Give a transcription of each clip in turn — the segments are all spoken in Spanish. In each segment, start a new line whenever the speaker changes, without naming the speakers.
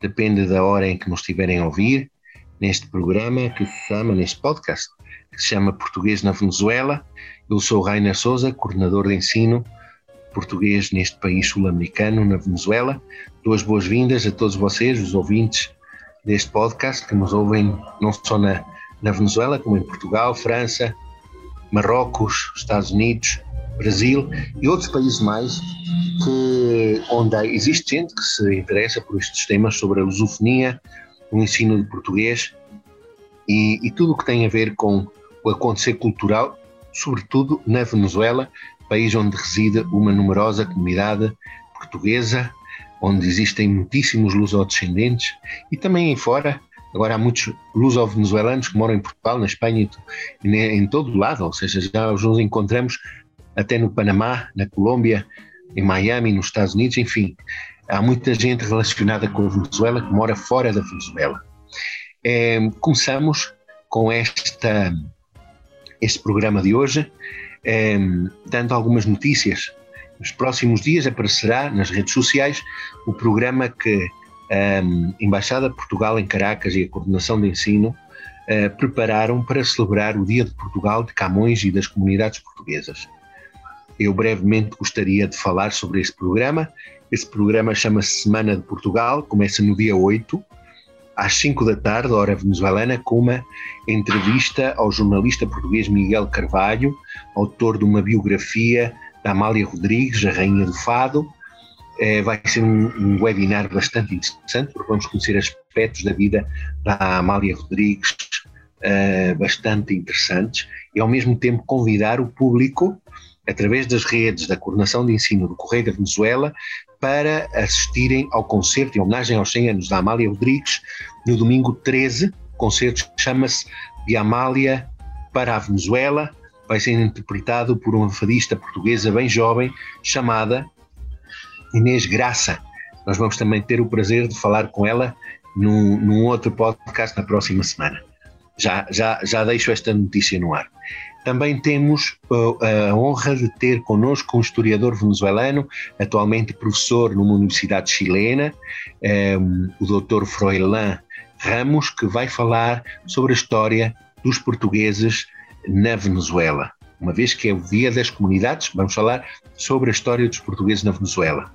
depende da hora em que nos estiverem a ouvir, neste programa que se chama, neste podcast, que se chama Português na Venezuela. Eu sou Rainer Souza, coordenador de ensino português neste país sul-americano, na Venezuela. Duas boas-vindas a todos vocês, os ouvintes deste podcast, que nos ouvem não só na, na Venezuela, como em Portugal, França, Marrocos, Estados Unidos, Brasil e outros países mais que, onde existe gente que se interessa por estes temas sobre a lusofonia, o ensino de português e, e tudo o que tem a ver com o acontecer cultural, sobretudo na Venezuela, país onde reside uma numerosa comunidade portuguesa, onde existem muitíssimos lusodescendentes e também em fora. Agora há muitos luso-venezuelanos que moram em Portugal, na Espanha em todo o lado, ou seja, já os encontramos até no Panamá, na Colômbia, em Miami, nos Estados Unidos, enfim. Há muita gente relacionada com a Venezuela que mora fora da Venezuela. É, começamos com esta, este programa de hoje, é, dando algumas notícias. Nos próximos dias aparecerá nas redes sociais o programa que a Embaixada de Portugal em Caracas e a Coordenação de Ensino uh, prepararam para celebrar o Dia de Portugal de Camões e das comunidades portuguesas. Eu brevemente gostaria de falar sobre esse programa. Esse programa chama-se Semana de Portugal, começa no dia 8, às 5 da tarde, hora venezuelana, com uma entrevista ao jornalista português Miguel Carvalho, autor de uma biografia da Amália Rodrigues, a Rainha do Fado. É, vai ser um, um, webinar bastante interessante, porque vamos conhecer aspectos da vida da Amália Rodrigues uh, bastante interessantes e, ao mesmo tempo, convidar o público através das redes da Coordenação de Ensino do Correio da Venezuela, para assistirem ao concerto em homenagem aos 100 anos da Amália Rodrigues, no domingo 13. O concerto chama-se De Amália para a Venezuela. Vai ser interpretado por uma fadista portuguesa bem jovem chamada Inês Graça. Nós vamos também ter o prazer de falar com ela num, num outro podcast na próxima semana. Já, já, já deixo esta notícia no ar. Também temos uh, a honra de ter connosco um historiador venezuelano, atualmente professor numa universidade chilena, um, o Dr. Froilán Ramos, que vai falar sobre a história dos portugueses na Venezuela. Uma vez que é o Dia das Comunidades, vamos falar sobre a história dos portugueses na Venezuela.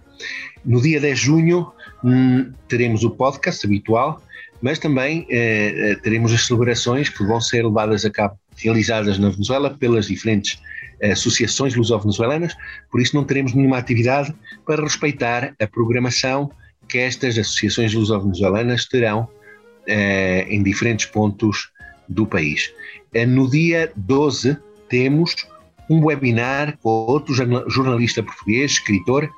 No dia 10 de junho hum, teremos o podcast habitual, mas também eh, eh, teremos as celebrações que vão ser levadas a cabo realizadas na Venezuela pelas diferentes eh, associações luso-venezuelanas, por isso não teremos nenhuma atividade para respeitar a programação que estas associações luso-venezuelanas terão eh, em diferentes pontos do país. Eh, no dia 12 temos um webinar com outro jornalista português, escritor,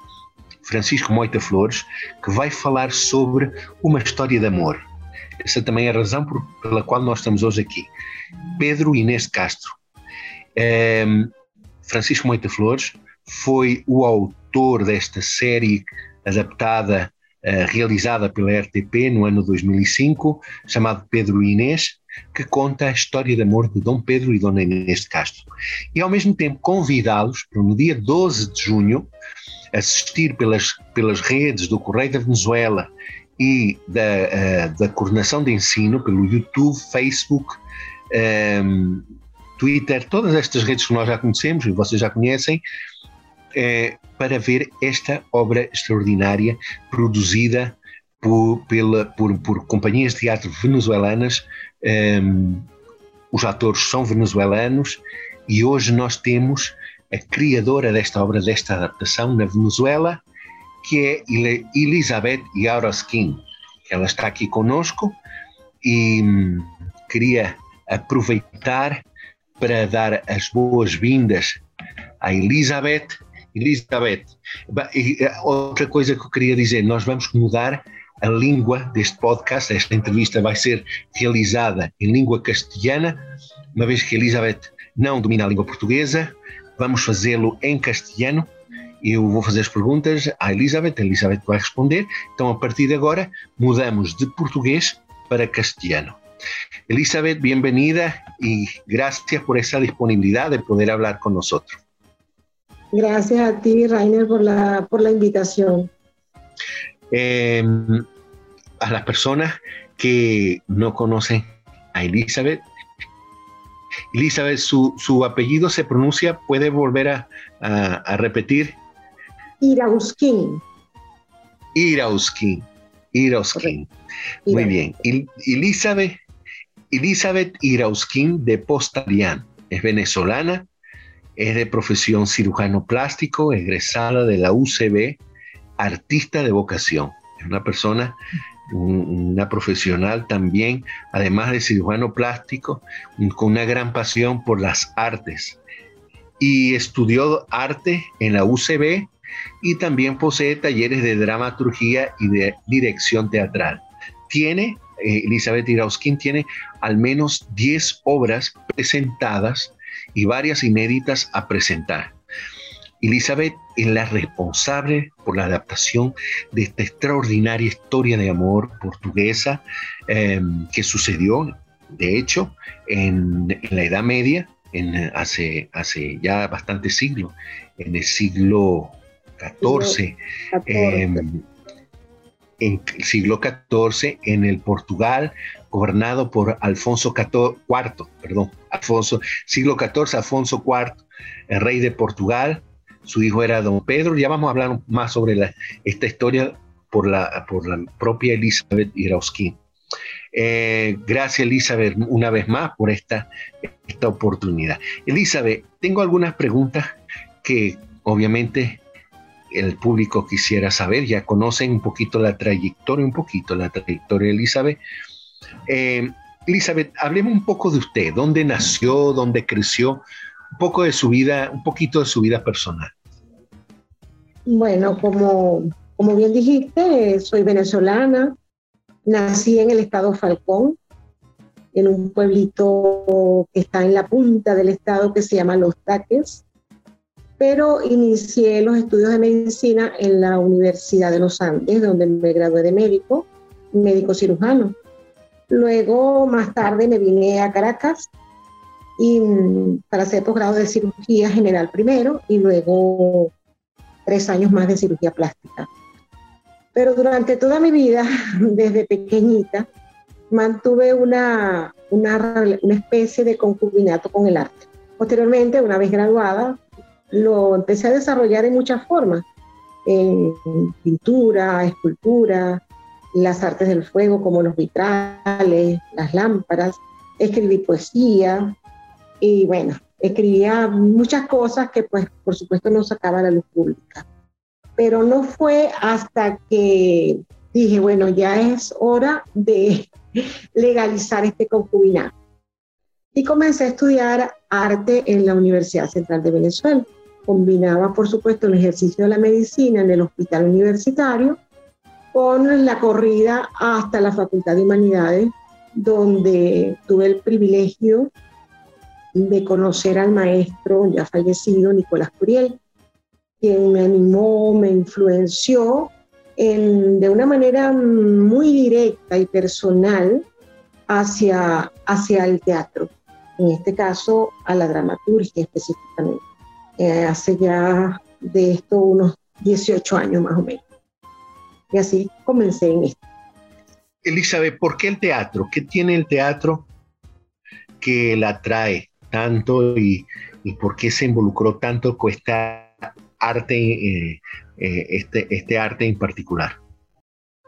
Francisco Moita Flores, que vai falar sobre uma história de amor. Essa também é a razão por, pela qual nós estamos hoje aqui. Pedro Inês de Castro. Um, Francisco Moita Flores foi o autor desta série adaptada, uh, realizada pela RTP no ano 2005, chamado Pedro Inês, que conta a história de amor de Dom Pedro e Dona Inês de Castro. E ao mesmo tempo convidá-los para no dia 12 de junho assistir pelas, pelas redes do Correio da Venezuela e da, uh, da coordenação de ensino pelo YouTube, Facebook, um, ehm, Twitter, todas estas redes que nós já conhecemos e vocês já conhecem, é, para ver esta obra extraordinária produzida por, pela, por, por companhias de teatro venezuelanas. Um, ehm, os atores são venezuelanos e hoje nós temos a criadora desta obra, desta adaptação na Venezuela, que é Elizabeth Yauroskin. Ela está aqui conosco e hum, queria aproveitar para dar as boas-vindas à Elizabeth. Elizabeth, outra coisa que eu queria dizer, nós vamos mudar a língua deste podcast. Esta entrevista vai ser realizada em língua castelhana, uma vez que Elizabeth não domina a língua portuguesa, vamos fazê-lo em castelhano. Eu vou fazer as perguntas à Elizabeth, a Elizabeth vai responder. Então, a partir de agora, mudamos de português para castelhano. Elizabeth, bienvenida y gracias por esa disponibilidad de poder hablar con nosotros.
Gracias a ti, Rainer, por la, por la invitación.
Eh, a las personas que no conocen a Elizabeth, Elizabeth, su, su apellido se pronuncia, puede volver a, a, a repetir.
Irauskin.
Irauskin. Irauskin. Muy bien. Elizabeth, Elizabeth Irauskin de Postalian es venezolana, es de profesión cirujano plástico, egresada de la UCB, artista de vocación. Es una persona, una profesional también, además de cirujano plástico, con una gran pasión por las artes. Y estudió arte en la UCB y también posee talleres de dramaturgia y de dirección teatral. Tiene, eh, Elizabeth Irauskin tiene al menos 10 obras presentadas y varias inéditas a presentar. Elizabeth es la responsable por la adaptación de esta extraordinaria historia de amor portuguesa em, que sucedió, de hecho, en, la Edad Media, en, hace, hace ya bastantes siglos, en el siglo XIV, em, en el siglo XIV, en el Portugal, gobernado por Alfonso IV, perdón, Alfonso, siglo XIV, Alfonso IV, el rey de Portugal, su hijo era don Pedro, ya vamos a hablar más sobre esta historia por la, por la propia Elizabeth Irauskin. Eh, gracias Elizabeth una vez más por esta, esta oportunidad. Elizabeth, tengo algunas preguntas que obviamente el público quisiera saber, ya conocen un poquito la trayectoria, un poquito la trayectoria de Elizabeth. Eh, Elizabeth, hablemos un poco de usted, dónde nació, dónde creció, un poco de su vida, un poquito de su vida personal.
Bueno, como, como bien dijiste, soy venezolana, nací en el estado Falcón, en un pueblito que está en la punta del estado que se llama Los Taques, pero inicié los estudios de medicina en la Universidad de los Andes, donde me gradué de médico, médico cirujano. Luego, más tarde, me vine a Caracas y, mm, para hacer posgrado de cirugía general primero y luego tres años más de cirugía plástica. Pero durante toda mi vida, desde pequeñita, mantuve una, una, una especie de concubinato con el arte. Posteriormente, una vez graduada, lo empecé a desarrollar en muchas formas, en pintura, escultura, las artes del fuego como los vitrales, las lámparas, escribí poesía y bueno, escribía muchas cosas que pues por supuesto no sacaba a la luz pública. Pero no fue hasta que dije, bueno, ya es hora de legalizar este concubinato. Y comencé a estudiar arte en la Universidad Central de Venezuela combinaba, por supuesto, el ejercicio de la medicina en el hospital universitario con la corrida hasta la Facultad de Humanidades, donde tuve el privilegio de conocer al maestro ya fallecido, Nicolás Curiel, quien me animó, me influenció de una manera muy directa y personal hacia, hacia el teatro, en este caso a la dramaturgia específicamente. Eh, hace ya de esto unos 18 años más o menos. Y así comencé en esto.
Elizabeth, ¿por qué el teatro? ¿Qué tiene el teatro que la atrae tanto y, y por qué se involucró tanto con esta arte, eh, eh, este, este arte en particular?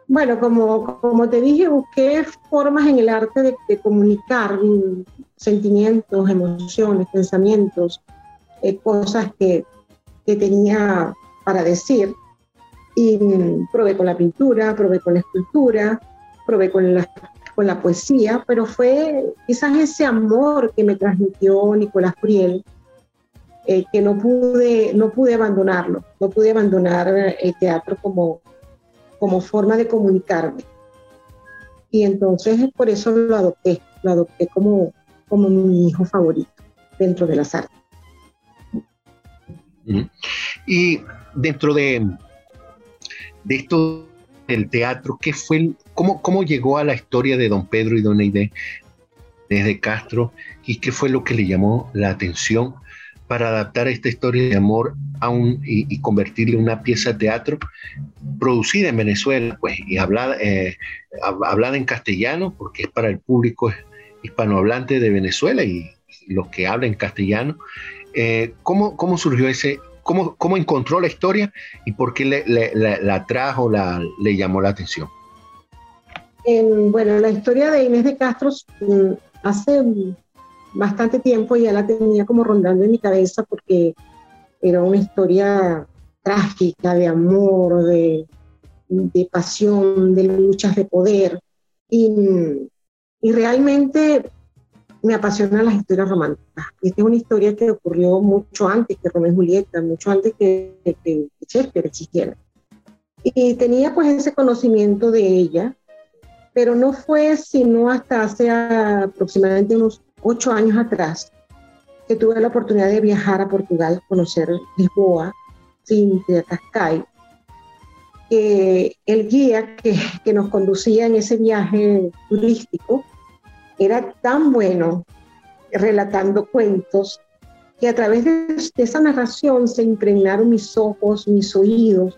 Bueno, como, como te dije, busqué formas en el arte de, de comunicar sentimientos, emociones, pensamientos, eh, cosas que, que, tenía para decir. Y mm, probé con la pintura, probé con la escultura, probé con la, con la poesía, pero fue quizás ese amor que me transmitió Nicolás Priel, eh, que no pude, no pude abandonarlo, no pude abandonar el teatro como, como forma de comunicarme. Y entonces por eso lo adopté, lo adopté como, como mi hijo favorito dentro de las artes.
Y dentro de, esto del teatro, ¿qué fue, cómo, cómo llegó a la historia de don Pedro y don Aide desde Castro y qué fue lo que le llamó la atención para adaptar esta historia de amor a un, y, convertirle en una pieza de teatro producida en Venezuela pues, y hablada, eh, hablada en castellano, porque es para el público hispanohablante de Venezuela y los que hablan castellano. Eh, ¿cómo, ¿Cómo surgió ese, cómo, cómo encontró la historia y por qué le, la trajo, la, le llamó la atención?
bueno, la historia de Inés de Castro mm, hace bastante tiempo ya la tenía como rondando en mi cabeza porque era una historia trágica de amor, de, de pasión, de luchas de poder. Y, y, realmente me apasionan las historias románticas. Esta es una historia que ocurrió mucho antes que Romeo y Julieta, mucho antes que, que Shakespeare existiera. Y tenía pues ese conocimiento de ella, pero no fue sino hasta hace aproximadamente unos ocho años atrás, que tuve la oportunidad de viajar a Portugal, conocer Lisboa, Cintia, Cascais, que el guía que, que nos conducía en ese viaje turístico era tan bueno relatando cuentos que a través de, esa narración se impregnaron mis ojos, mis oídos,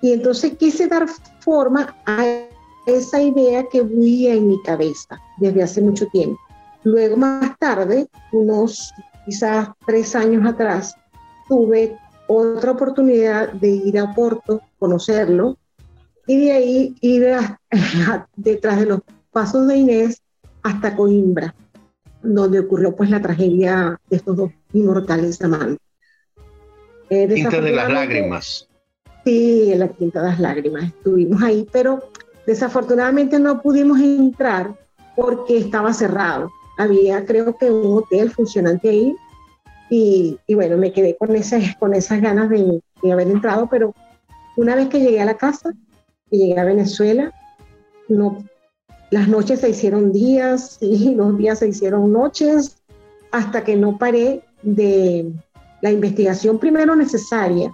y entonces quise dar forma a esa idea que huía en mi cabeza desde hace mucho tiempo. Luego, más tarde, unos quizás tres años atrás, tuve otra oportunidad de ir a Porto, conocerlo, y de ahí ir detrás de los pasos de Inés hasta Coimbra, donde ocurrió pues la tragedia de estos dos inmortales amantes.
Eh, Quinta de las Lágrimas.
Sí, en la Quinta de las Lágrimas estuvimos ahí, pero desafortunadamente no pudimos entrar porque estaba cerrado había creo que un hotel funcionante ahí y, y bueno, me quedé con esas, con esas ganas de, de, haber entrado, pero una vez que llegué a la casa, que llegué a Venezuela, no, las noches se hicieron días y los días se hicieron noches hasta que no paré de la investigación primero necesaria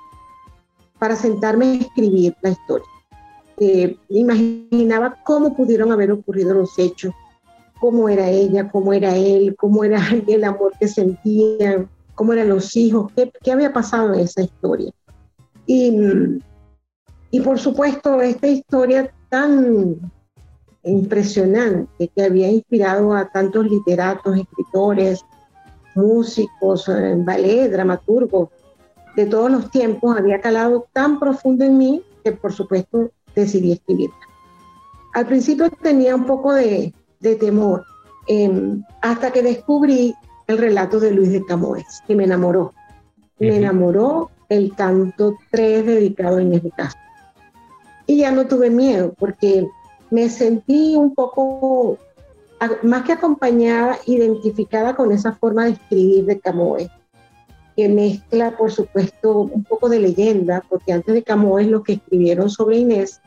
para sentarme a escribir la historia. Eh, imaginaba cómo pudieron haber ocurrido los hechos, cómo era ella, cómo era él, cómo era el amor que sentían, cómo eran los hijos, qué, qué había pasado en esa historia. Y, y por supuesto, esta historia tan impresionante que había inspirado a tantos literatos, escritores, músicos, eh, ballet, dramaturgos de todos los tiempos, había calado tan profundo en mí que por supuesto decidí escribirla. Al principio tenía un poco de, de temor, em, hasta que descubrí el relato de Luis de Camoes, que me enamoró. Me enamoró el canto 3 dedicado a Inés de Castro. Y ya no tuve miedo, porque me sentí un poco, más que acompañada, identificada con esa forma de escribir de Camoes, que mezcla, por supuesto, un poco de leyenda, porque antes de Camoes los que escribieron sobre Inés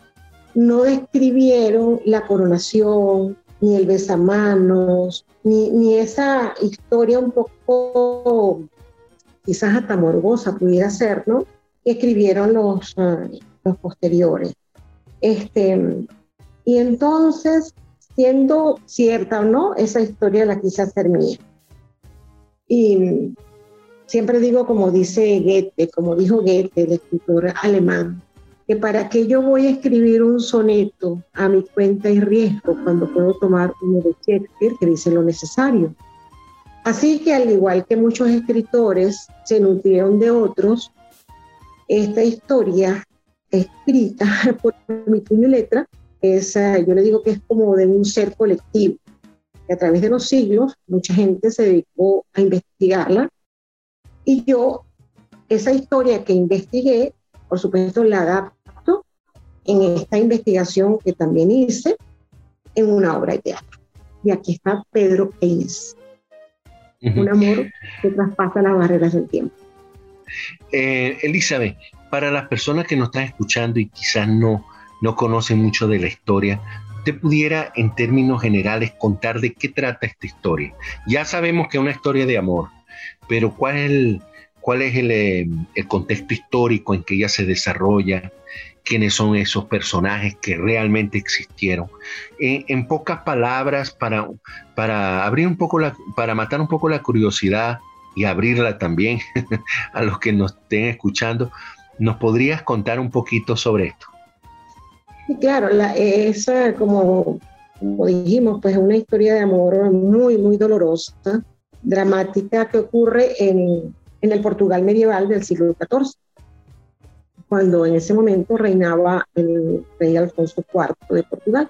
no describieron la coronación, ni el besamanos, ni, ni esa historia un poco quizás hasta morbosa pudiera ser, ¿no? Que escribieron los, ah, los posteriores. Este, y entonces, siendo cierta o no, esa historia la quise hacer mía. Y siempre digo, como dice Goethe, como dijo Goethe, el escritor alemán, que para qué yo voy a escribir un soneto a mi cuenta y riesgo cuando puedo tomar uno de Shakespeare que dice lo necesario. Así que al igual que muchos escritores se nutrieron de otros, esta historia escrita por mi puño letra es, eh, yo le digo que es como de un ser colectivo, que a través de los siglos mucha gente se dedicó a investigarla y yo esa historia que investigué, por supuesto la adapto en esta investigación que también hice en una obra de teatro. Y aquí está Pedro Inés. Un amor que traspasa las barreras del tiempo.
Eh, Elizabeth, para las personas que nos están escuchando y quizás no, no conocen mucho de la historia, usted pudiera en términos generales contar de qué trata esta historia. Ya sabemos que es una historia de amor, pero ¿cuál es el, eh, contexto histórico en que ella se desarrolla? quiénes son esos personajes que realmente existieron. En, pocas palabras, para, abrir un poco para matar un poco la curiosidad y abrirla también a los que nos estén escuchando, ¿nos podrías contar un poquito sobre esto?
Sí, claro, la, esa, como, como dijimos, pues es una historia de amor muy, muy dolorosa, dramática, que ocurre en, en el Portugal medieval del siglo XIV cuando en ese momento reinaba el rey Alfonso IV de Portugal.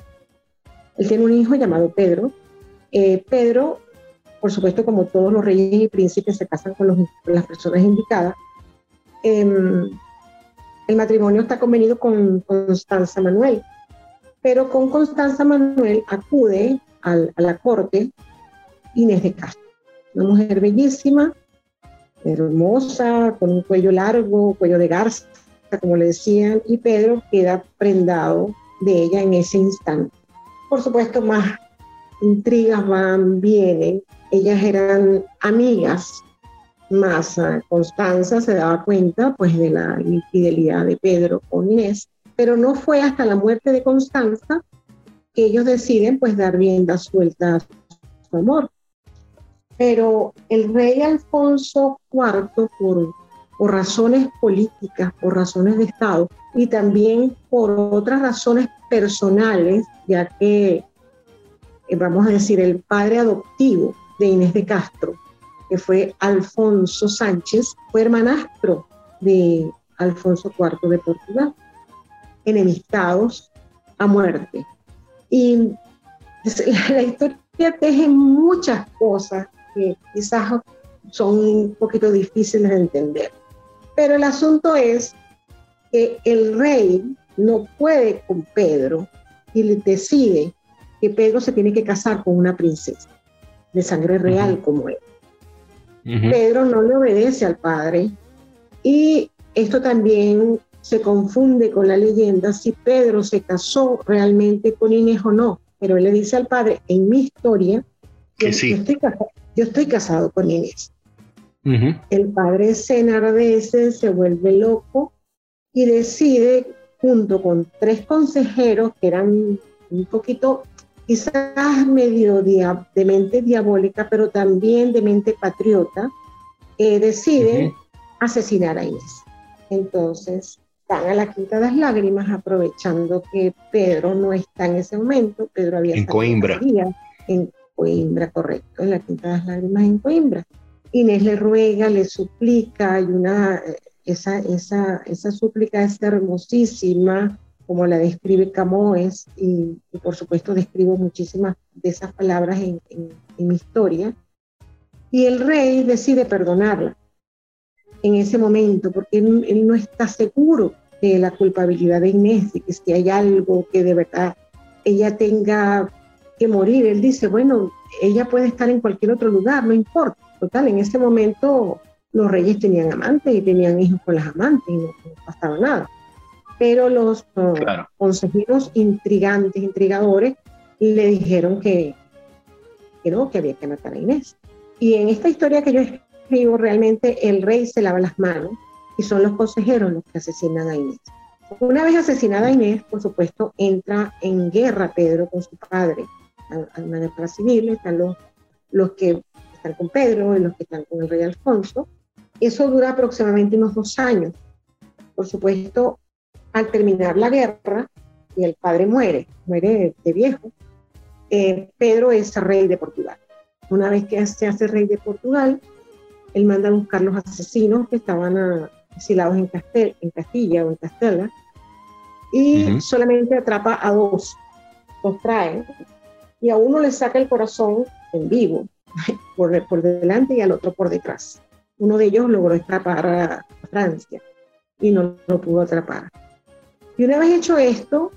Él tiene un hijo llamado Pedro. Eh, Pedro, por supuesto, como todos los reyes y príncipes, se casan con, las personas indicadas. Em, el matrimonio está convenido con Constanza Manuel, pero con Constanza Manuel acude a la corte Inés de Castro, una mujer bellísima, hermosa, con un cuello largo, cuello de garza, como le decían, y Pedro queda prendado de ella en ese instante. Por supuesto, más intrigas van, vienen. Ellas eran amigas, más Constanza se daba cuenta pues de la infidelidad de Pedro con Inés, pero no fue hasta la muerte de Constanza que ellos deciden pues dar rienda suelta a su amor. Pero el rey Alfonso IV, por razones políticas, por razones de Estado y también por otras razones personales, ya que, eh, vamos a decir, el padre adoptivo de Inés de Castro, que fue Alfonso Sánchez, fue hermanastro de Alfonso IV de Portugal, enemistados a muerte. Y la historia teje muchas cosas que quizás son un poquito difíciles de entender. Pero el asunto es que el rey no puede con Pedro y le decide que Pedro se tiene que casar con una princesa de sangre real como él. Pedro no le obedece al padre y esto también se confunde con la leyenda si Pedro se casó realmente con Inés o no. Pero él le dice al padre, en mi historia, que yo estoy casado con Inés. El padre se enardece, se vuelve loco y decide, junto con tres consejeros que eran un poquito, quizás medio de mente diabólica, pero también de mente patriota, eh, decide asesinar a Inés. Entonces, van a la Quinta de las Lágrimas, aprovechando que Pedro no está en ese momento. Pedro había
en Coimbra.
En Coimbra, correcto, en la Quinta de las Lágrimas en Coimbra. Inés le ruega, le suplica, y una, esa, esa, esa súplica es hermosísima, como la describe Camoes, y, por supuesto describo muchísimas de esas palabras en, mi historia. Y el rey decide perdonarla en ese momento, porque él, no está seguro de la culpabilidad de Inés, de que si hay algo que de verdad ella tenga que morir. Él dice, bueno, ella puede estar en cualquier otro lugar, no importa. Total, en ese momento los reyes tenían amantes y tenían hijos con las amantes y no, pasaba nada. Pero los consejeros intrigantes, intrigadores, le dijeron que, que no, que había que matar a Inés. Y en esta historia que yo escribo, realmente el rey se lava las manos y son los consejeros los que asesinan a Inés. Una vez asesinada Inés, por supuesto, entra en guerra Pedro con su padre, a, una guerra civil, están los, los que están con Pedro y los que están con el rey Alfonso. Eso dura aproximadamente unos dos años. Por supuesto, al terminar la guerra y el padre muere, muere de viejo, eh, Pedro es rey de Portugal. Una vez que se hace rey de Portugal, él manda a buscar los asesinos que estaban asilados en, en Castilla o en Castella y solamente atrapa a dos, los trae y a uno le saca el corazón en vivo por, por delante y al otro por detrás. Uno de ellos logró escapar a Francia y no lo pudo atrapar. Y una vez hecho esto,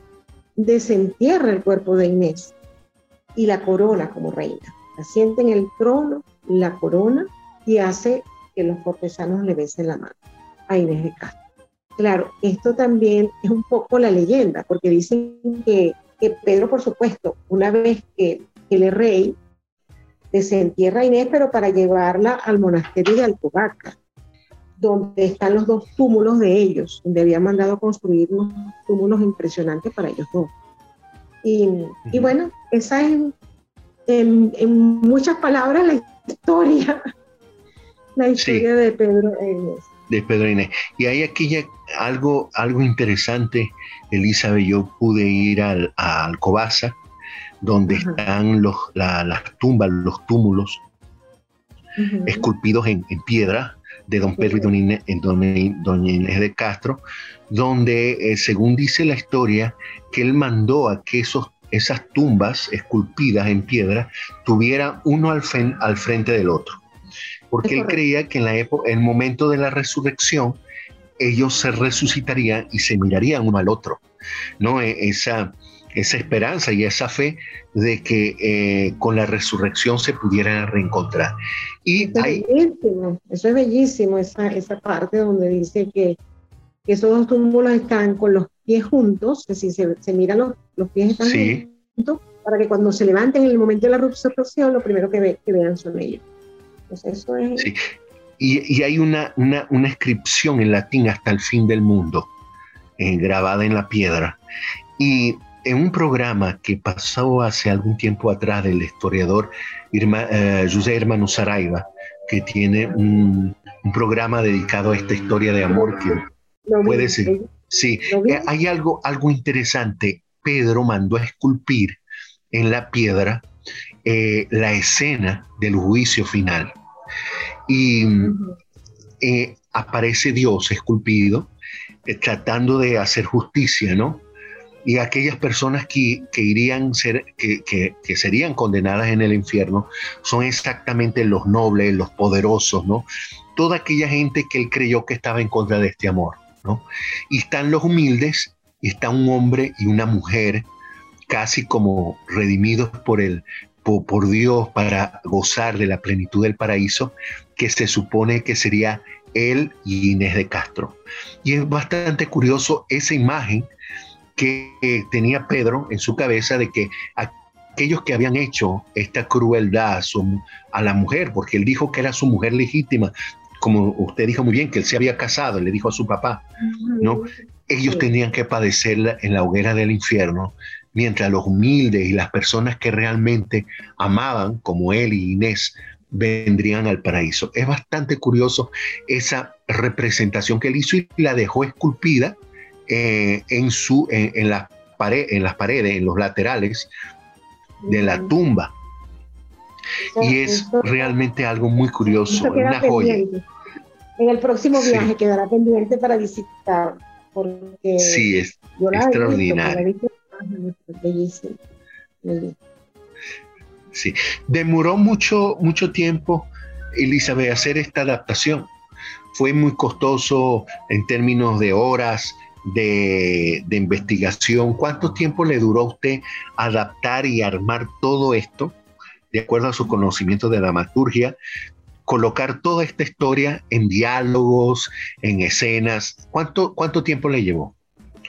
desentierra el cuerpo de Inés y la corona como reina. La siente en el trono, la corona y hace que los cortesanos le besen la mano a Inés de Castro. claro, esto también es un poco la leyenda, porque dicen que, que Pedro, por supuesto, una vez que él es rey, desentierra a Inés, pero para llevarla al monasterio de Alcobaca, donde están los dos túmulos de ellos, donde había mandado construir unos túmulos impresionantes para ellos dos. Y, y bueno, esa es en, en, muchas palabras la historia, la historia de Pedro Inés.
De Pedro Inés. Y hay aquí ya algo, algo interesante, Elizabeth, yo pude ir al, a Alcobaza, donde están los, las tumbas, los túmulos esculpidos en, en, piedra de don Pedro y doña Inés, de Castro, donde, eh, según dice la historia, que él mandó a que esos, esas tumbas esculpidas en piedra tuvieran uno al, al frente del otro. Porque él creía que en la época, el momento de la resurrección, ellos se resucitarían y se mirarían uno al otro. ¿no? E, esa, esa esperanza y esa fe de que eh, con la resurrección se pudieran reencontrar. Y
eso, es bellísimo, eso es bellísimo, esa, esa parte donde dice que, que, esos dos túmulos están con los pies juntos, que si se, se miran los, los pies están juntos, para que cuando se levanten en el momento de la resurrección, lo primero que, que vean son ellos. Entonces eso es...
Sí. Y, y hay una, una, una, inscripción en latín hasta el fin del mundo, eh, grabada en la piedra. Y en un programa que pasó hace algún tiempo atrás del historiador Irma, eh, José Hermano Saraiva, que tiene un, un, programa dedicado a esta historia de amor que puede ser. Sí, eh, hay algo, algo interesante. Pedro mandó a esculpir en la piedra eh, la escena del juicio final. Y eh, aparece Dios esculpido, tratando de hacer justicia, ¿no? Y aquellas personas que, que irían ser, que, que, serían condenadas en el infierno son exactamente los nobles, los poderosos, ¿no? Toda aquella gente que él creyó que estaba en contra de este amor, ¿no? Y están los humildes, está un hombre y una mujer casi como redimidos por el por, por Dios para gozar de la plenitud del paraíso, que se supone que sería él y Inés de Castro. Y es bastante curioso esa imagen que tenía Pedro en su cabeza de que aquellos que habían hecho esta crueldad a la mujer, porque él dijo que era su mujer legítima, como usted dijo muy bien, que él se había casado, le dijo a su papá, ¿no? Ellos tenían que padecerla en la hoguera del infierno, mientras los humildes y las personas que realmente amaban, como él y Inés, vendrían al paraíso. Es bastante curioso esa representación que él hizo y la dejó esculpida eh, en, su, en, en, la pared, en las paredes, en los laterales de la tumba. y es realmente algo muy curioso, una joya.
En el próximo viaje quedará pendiente para visitar. Porque
sí, es extraordinario. Sí, demoró mucho, mucho tiempo, Elizabeth, hacer esta adaptación. Fue muy costoso en términos de horas, de, de, investigación. ¿Cuánto tiempo le duró a usted adaptar y armar todo esto, de acuerdo a su conocimiento de dramaturgia, colocar toda esta historia en diálogos, en escenas? ¿Cuánto, cuánto tiempo le llevó?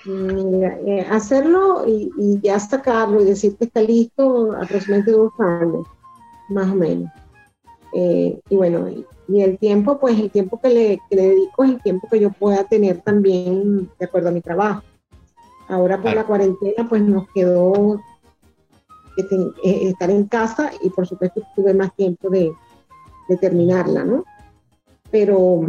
Eh, hacerlo y, y, ya sacarlo y decir que está listo aproximadamente dos años, más o menos. Eh, y bueno, y el tiempo, pues el tiempo que le, que le, dedico es el tiempo que yo pueda tener también de acuerdo a mi trabajo. Ahora por la cuarentena, pues nos quedó eh, estar en casa y por supuesto tuve más tiempo de, de terminarla, ¿no? Pero,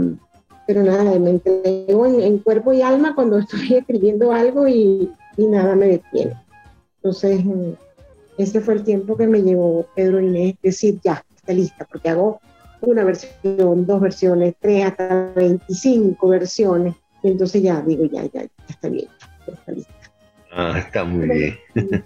pero nada, me entrego en, en, cuerpo y alma cuando estoy escribiendo algo y, y nada me detiene. Entonces, ese fue el tiempo que me llevó Pedro Inés decir, ya, está lista, porque hago una versión, dos versiones, tres, hasta 25 versiones. Y entonces ya digo, ya, ya, ya está bien, ya está lista.
Ah, está muy bien.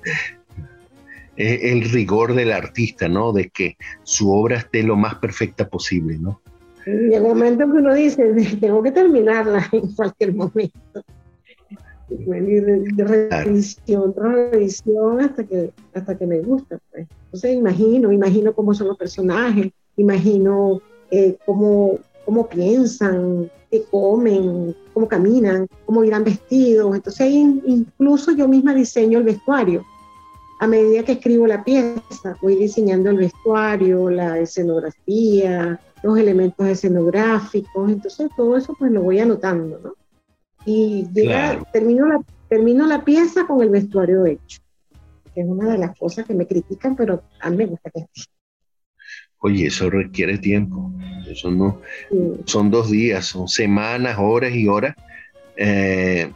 el rigor del artista, ¿no? De que su obra esté lo más perfecta posible, ¿no?
Llega un momento que uno dice, tengo que terminarla en cualquier momento. De, de revisión, revisión hasta que, hasta que me gusta. Pues. Entonces imagino, imagino cómo son los personajes, imagino eh, cómo, cómo piensan, qué comen, cómo caminan, cómo irán vestidos. Entonces incluso yo misma diseño el vestuario. A medida que escribo la pieza, voy diseñando el vestuario, la escenografía, los elementos escenográficos. Entonces todo eso pues lo voy anotando, ¿no? Y llega, termino, la, termino la pieza con el vestuario hecho, que es una de las cosas que me critican, pero a mí me gusta que esté.
Oye, eso requiere tiempo. Eso no son dos días, son semanas, horas y horas eh,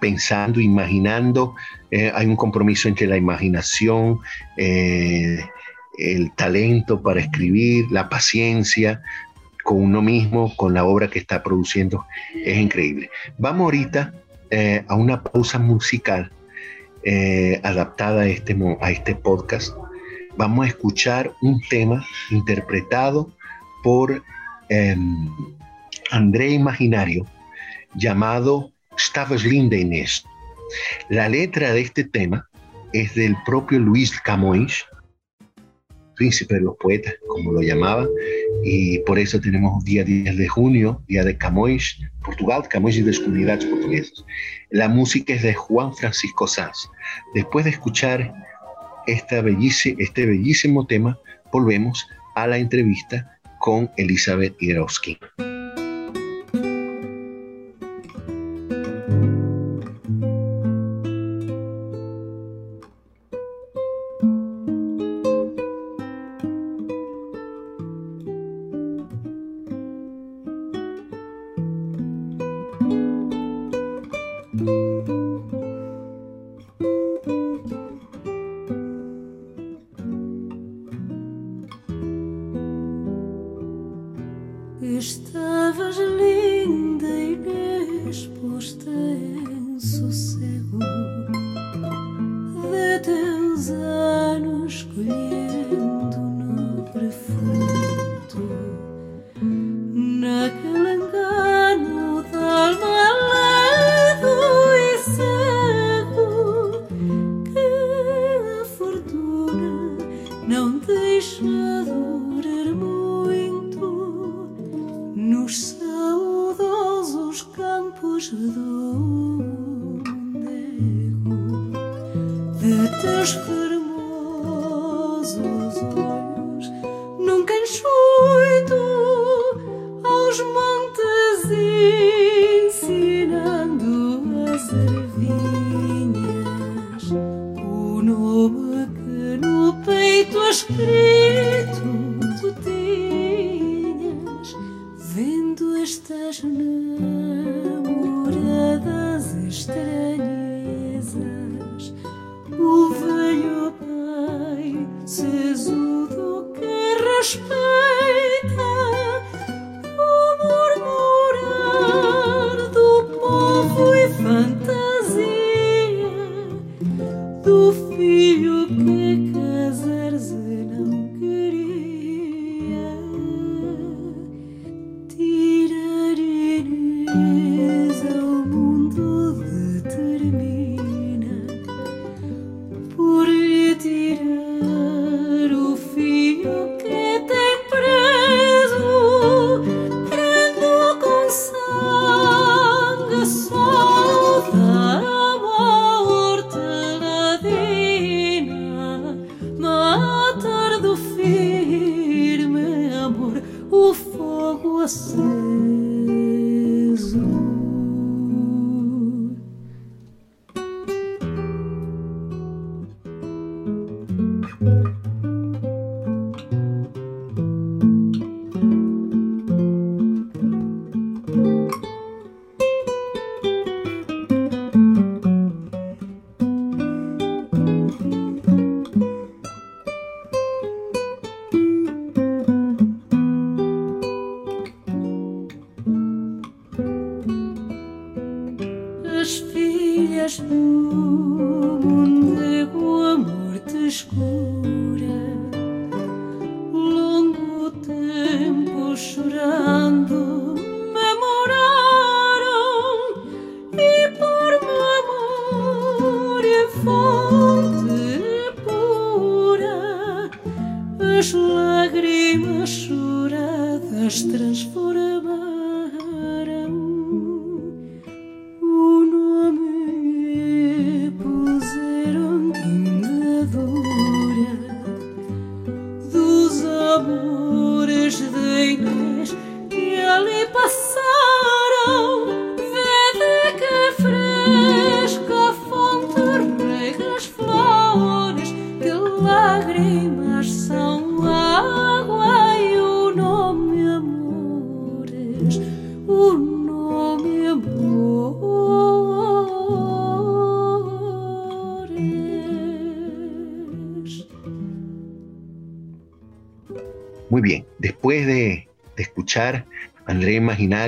pensando, imaginando. Eh, hay un compromiso entre la imaginación, eh, el talento para escribir, la paciencia con uno mismo, con la obra que está produciendo. Es increíble. Vamos ahorita a una pausa musical adaptada a este, a este podcast vamos a escuchar un tema interpretado por em, André Imaginario llamado Inés. La letra de este tema es del propio Luis Camões, príncipe de los poetas, como lo llamaba, y por eso tenemos día 10 de junio, día de Camões, Portugal, Camões y de comunidades portuguesas. La música es de Juan Francisco Sanz. Después de escuchar esta este bellísimo tema, volvemos a la entrevista con Elizabeth Irowski.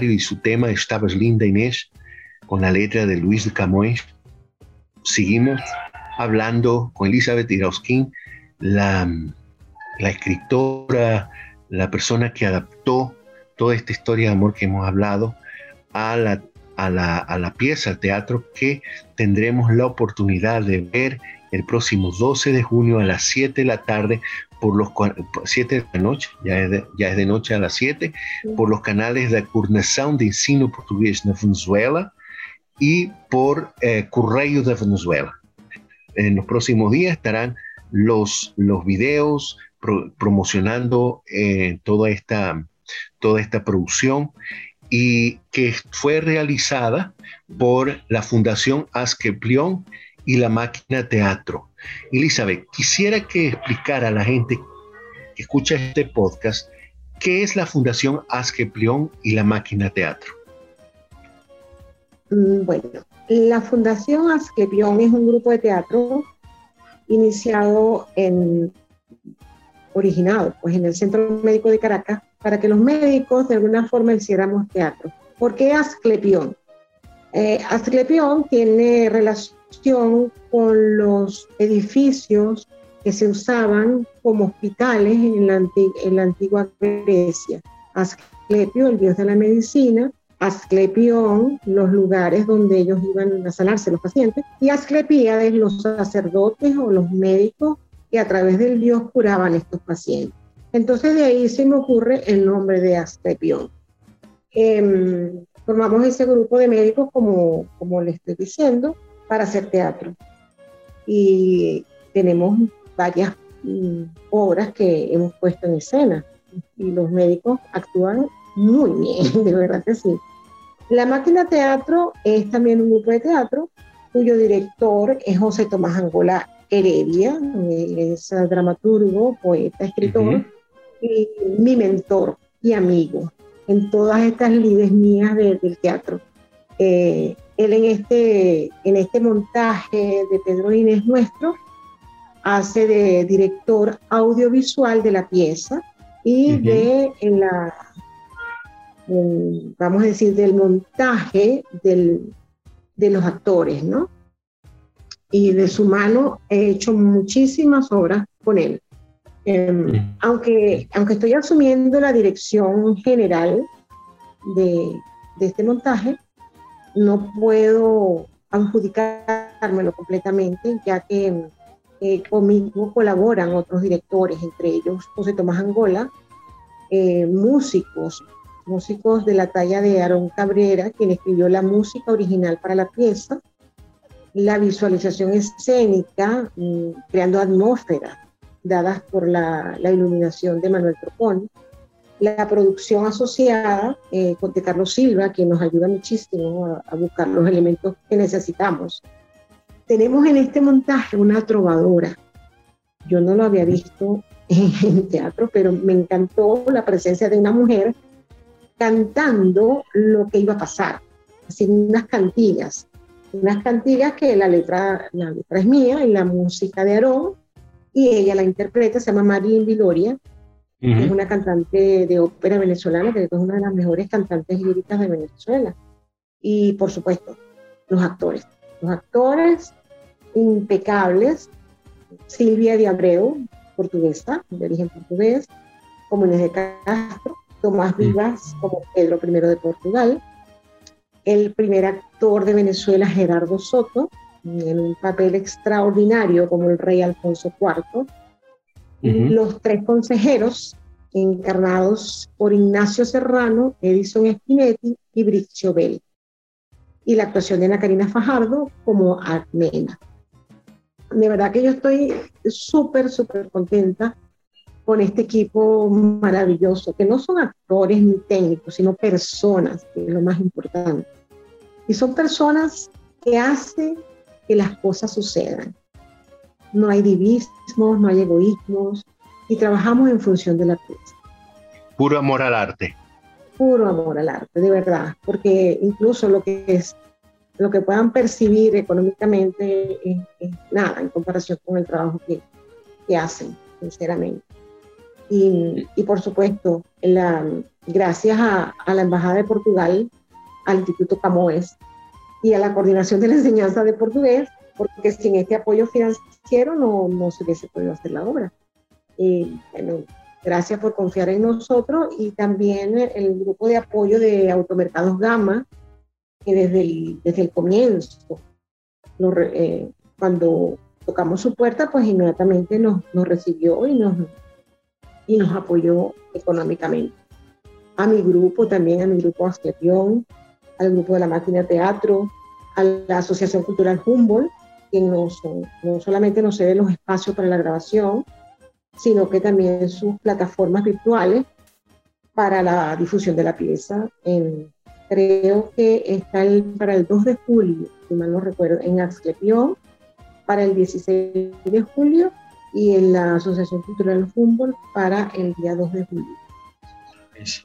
Y su tema Estabas linda Inés, con la letra de Luis de Camões, seguimos hablando con Elizabeth Irauskin, la, la escritora, la persona que adaptó toda esta historia de amor que hemos hablado a la, a la, a la pieza, teatro, que tendremos la oportunidad de ver el próximo 12 de junio a las 7 de la tarde por los 7 de la noche, ya es de, ya es de noche a las 7, por los canales de Coordenação de Ensino Portugués de Venezuela y por eh, Correo de Venezuela. En los próximos días estarán los, los videos promocionando eh, toda, esta, toda esta producción y que fue realizada por la Fundación Askeplion y la Máquina Teatro. Elizabeth, quisiera que explicara a la gente que escucha este podcast qué es la Fundación Askeplion y la Máquina Teatro.
Mm, bueno, la Fundación Asclepión es un grupo de teatro iniciado en, originado pues en el Centro Médico de Caracas para que los médicos de alguna forma hiciéramos teatro. ¿Por qué Asclepión? Eh, Asclepión tiene relación con los edificios que se usaban como hospitales en la, en la antigua Grecia. Asclepio, el dios de la medicina, Asclepión, los lugares donde ellos iban a sanarse los pacientes, y Asclepíades, los sacerdotes o los médicos que a través del dios curaban estos pacientes. Entonces de ahí se me ocurre el nombre de Asclepión. Em, formamos ese grupo de médicos, como, como le estoy diciendo, para hacer teatro. Y tenemos varias mm, obras que hemos puesto en escena y los médicos actúan muy bien, de verdad que sí. La Máquina Teatro es también un grupo de teatro cuyo director es José Tomás Angola Heredia, es dramaturgo, poeta, escritor, y mi mentor y amigo en todas estas lides mías del teatro. Eh, él en este, en este montaje de Pedro Inés Nuestro hace de director audiovisual de la pieza y de en la vamos a decir, del montaje del, de los actores, ¿no? Y de su mano he hecho muchísimas obras con él. Em, aunque, aunque estoy asumiendo la dirección general de, de este montaje, no puedo adjudicármelo completamente, ya que eh, conmigo colaboran otros directores, entre ellos José Tomás Angola, eh, músicos, músicos de la talla de Aarón Cabrera, quien escribió la música original para la pieza, la visualización escénica, mm, creando atmósferas dadas por la, iluminación de Manuel Tropón, la producción asociada eh, con de Carlos Silva, quien nos ayuda muchísimo a, buscar los elementos que necesitamos. Tenemos en este montaje una trovadora. Yo no lo había visto en teatro, pero me encantó la presencia de una mujer cantando lo que iba a pasar, así unas cantigas, unas cantigas que la letra, la letra es mía y la música de Aarón, y ella la interpreta, se llama Marín Viloria, es una cantante de ópera venezolana, que es una de las mejores cantantes líricas de Venezuela. Y por supuesto, los actores, los actores impecables, Silvia de Abreu, portuguesa, de origen portugués, como Inés de Castro, Tomás. Vivas como Pedro I de Portugal, el primer actor de Venezuela, Gerardo Soto, en un papel extraordinario como el rey Alfonso IV, los tres consejeros encarnados por Ignacio Serrano, Edison Spinetti y Briccio Bell, y la actuación de Ana Karina Fajardo como Armena. De verdad que yo estoy súper, súper contenta con este equipo maravilloso, que no son actores ni técnicos, sino personas, que es lo más importante. Y son personas que hacen que las cosas sucedan. No hay divismos, no hay egoísmos, y trabajamos en función de la pieza.
Puro amor al arte.
Puro amor al arte, de verdad, porque incluso lo que es lo que puedan percibir económicamente es, nada en comparación con el trabajo que, que hacen, sinceramente. Y, y por supuesto, la, gracias a, a, la Embajada de Portugal, al Instituto Camoes y a la Coordinación de la Enseñanza de Portugués, porque sin este apoyo financiero no, no se hubiese podido hacer la obra. Y bueno, gracias por confiar en nosotros y también el grupo de apoyo de Automercados Gama, que desde el, desde el comienzo, eh, cuando tocamos su puerta, pues inmediatamente nos, nos recibió y nos, y nos apoyó económicamente. A mi grupo también, a mi grupo Asclepión, al grupo de la máquina teatro, a la Asociación Cultural Humboldt, que no, no solamente nos cede los espacios para la grabación, sino que también sus plataformas virtuales para la difusión de la pieza. En, creo que está el, para el 2 de julio, si mal no recuerdo, en Asclepión, para el 16 de julio y en la Asociación Cultural Humboldt para el día 2 de julio.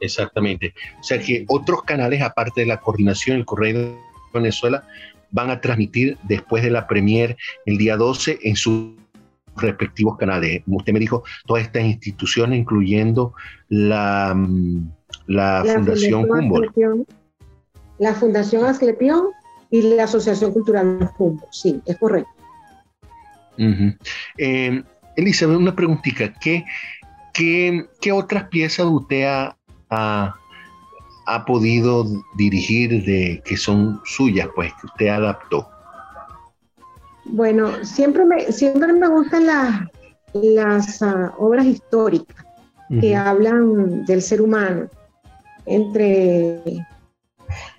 Exactamente. O sea que otros canales, aparte de la coordinación, el Correo de Venezuela, van a transmitir después de la premier el día 12 en sus respectivos canales. Usted me dijo, todas estas instituciones, incluyendo la, mm, la, Fundación, Humboldt.
La Fundación Asclepión y la Asociación Cultural Humboldt, sí, es correcto.
Uh Elizabeth, una preguntita. ¿Qué, qué, qué otras piezas usted ha, ha, podido dirigir de que son suyas, pues, que usted adaptó?
Bueno, siempre me, siempre me gustan las, las ah, obras históricas que hablan del ser humano. Entre,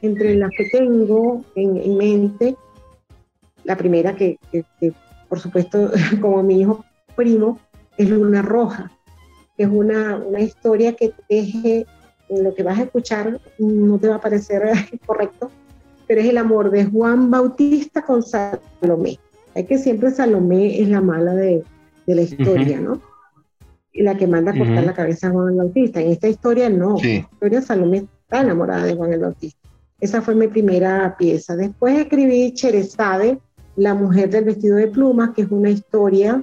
entre las que tengo en, mente, la primera que, por supuesto, como mi hijo primo, es Luna Roja, que es una, una historia que teje lo que vas a escuchar no te va a parecer correcto, pero es el amor de Juan Bautista con Salomé. Hay que siempre Salomé es la mala de, de la historia, ¿no? Y la que manda a cortar la cabeza a Juan Bautista. En esta historia no, en esta historia Salomé está enamorada de Juan el Bautista. Esa fue mi primera pieza. Después escribí Cherezade, La mujer del vestido de plumas, que es una historia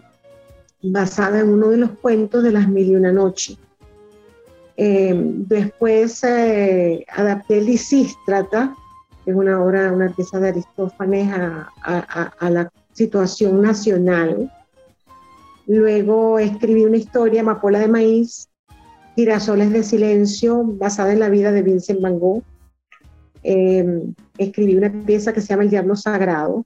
basada en uno de los cuentos de las mil y una noches eh, después eh, adapté Lisístrata, que es una obra, una pieza de Aristófanes a, la situación nacional. Luego escribí una historia, Mapola de Maíz, Girasoles de Silencio, basada en la vida de Vincent Van Gogh. Eh, escribí una pieza que se llama El Diablo Sagrado,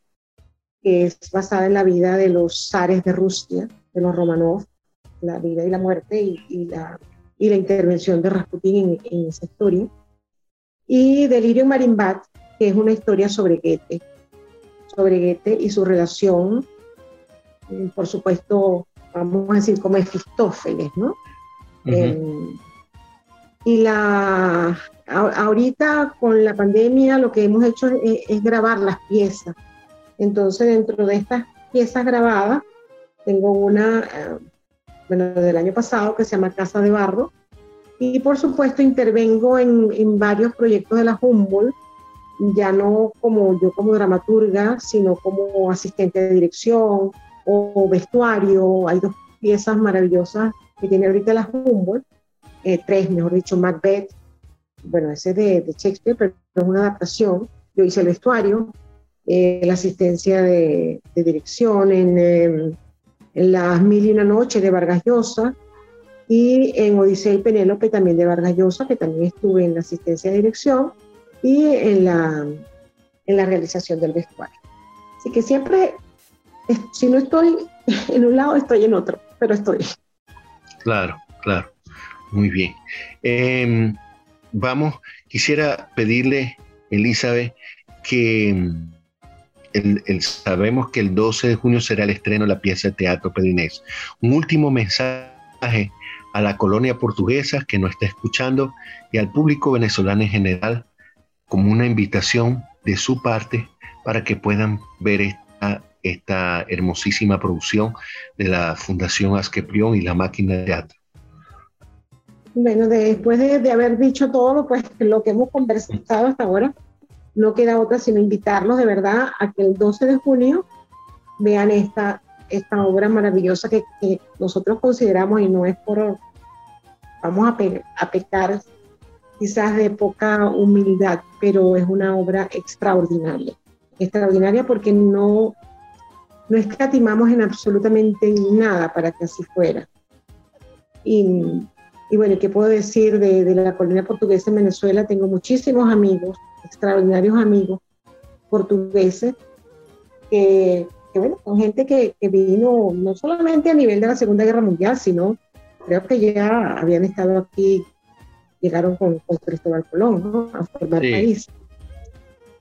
que es basada en la vida de los zares de Rusia, de los Romanov, la vida y la muerte y la y la intervención de Rasputin en, esa historia. Y Delirio Marimbat, que es una historia sobre Goethe, sobre Goethe y su relación, mm, por supuesto, vamos a decir como Efistófeles, ¿no? Em, y la, ahorita con la pandemia lo que hemos hecho es, grabar las piezas. Entonces dentro de estas piezas grabadas tengo una eh, bueno, del año pasado, que se llama Casa de Barro. Y por supuesto intervengo en, en varios proyectos de la Humboldt, ya no como yo como dramaturga, sino como asistente de dirección o, vestuario. Hay dos piezas maravillosas que tiene ahorita la Humboldt, eh, tres, mejor dicho, Macbeth, bueno, ese de, de Shakespeare, pero es una adaptación. Yo hice el vestuario, eh, la asistencia de, de dirección en em, en Las Mil y una Noche de Vargas Llosa y en Odisea y Penélope también de Vargas Llosa, que también estuve en la asistencia de dirección y en la, en la realización del vestuario. Así que siempre, si no estoy en un lado, estoy en otro, pero estoy.
Claro, claro. Muy bien. Em, vamos, quisiera pedirle, Elizabeth, que sabemos que el 12 de junio será el estreno de la pieza de teatro Pedrinés. Un último mensaje a la colonia portuguesa que nos está escuchando y al público venezolano en general como una invitación de su parte para que puedan ver esta, hermosísima producción de la Fundación Asqueprión y la Máquina de Teatro.
Bueno, después de, de haber dicho todo pues, lo que hemos conversado hasta ahora, no queda otra sino invitarlos de verdad a que el 12 de junio vean esta, esta obra maravillosa que, nosotros consideramos, y no es por vamos a, a pecar quizás de poca humildad, pero es una obra extraordinaria. Extraordinaria porque no, no escatimamos en absolutamente nada para que así fuera. Y, y bueno, ¿qué puedo decir de, de, la colonia portuguesa en Venezuela? Tengo muchísimos amigos, extraordinarios amigos portugueses, que, que bueno, son gente que, que, vino no solamente a nivel de la Segunda Guerra Mundial, sino creo que ya habían estado aquí, llegaron con, con Cristóbal Colón, ¿no? A formar sí. país,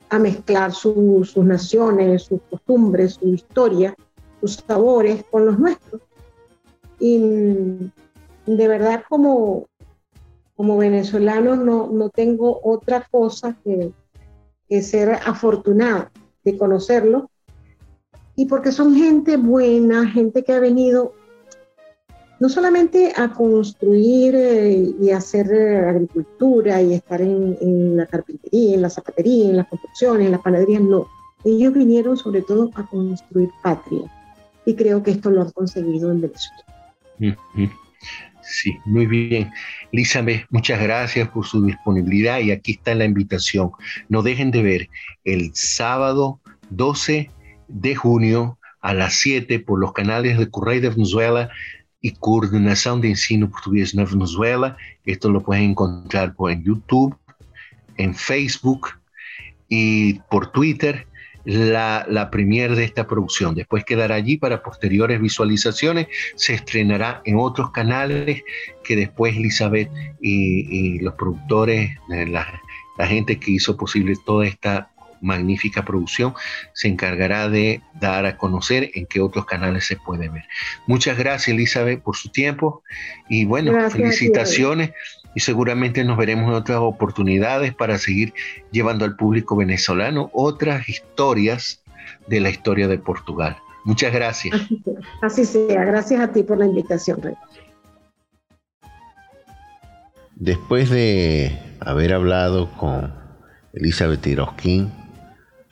a mezclar su, sus naciones, sus costumbres, su historia, sus sabores con los nuestros. Y de verdad como, como venezolano no, no tengo otra cosa que, que ser afortunada de conocerlo y porque son gente buena, gente que ha venido no solamente a construir eh, y hacer eh, agricultura y estar en, en, la carpintería, en la zapatería, en las construcciones, en las panaderías, no. Ellos vinieron sobre todo a construir patria y creo que esto lo han conseguido en Venezuela.
Sí, muy bien. Elizabeth, muchas gracias por su disponibilidad y aquí está la invitación. No dejen de ver el sábado 12 de junio a las 7 por los canales de Correio de Venezuela y Coordinación de Ensino Portugués en Venezuela. Esto lo pueden encontrar por en YouTube, en Facebook y por Twitter la, la premier de esta producción. Después quedará allí para posteriores visualizaciones. Se estrenará en otros canales que después Elizabeth y, y los productores, la, la gente que hizo posible toda esta magnífica producción se encargará de dar a conocer en qué otros canales se puede ver. Muchas gracias Elizabeth por su tiempo y bueno, gracias, felicitaciones y seguramente nos veremos en otras oportunidades para seguir llevando al público venezolano otras historias de la historia de Portugal. Muchas gracias.
Así sea, gracias a ti por la invitación. Rey.
Después de haber hablado con Elizabeth Irosquín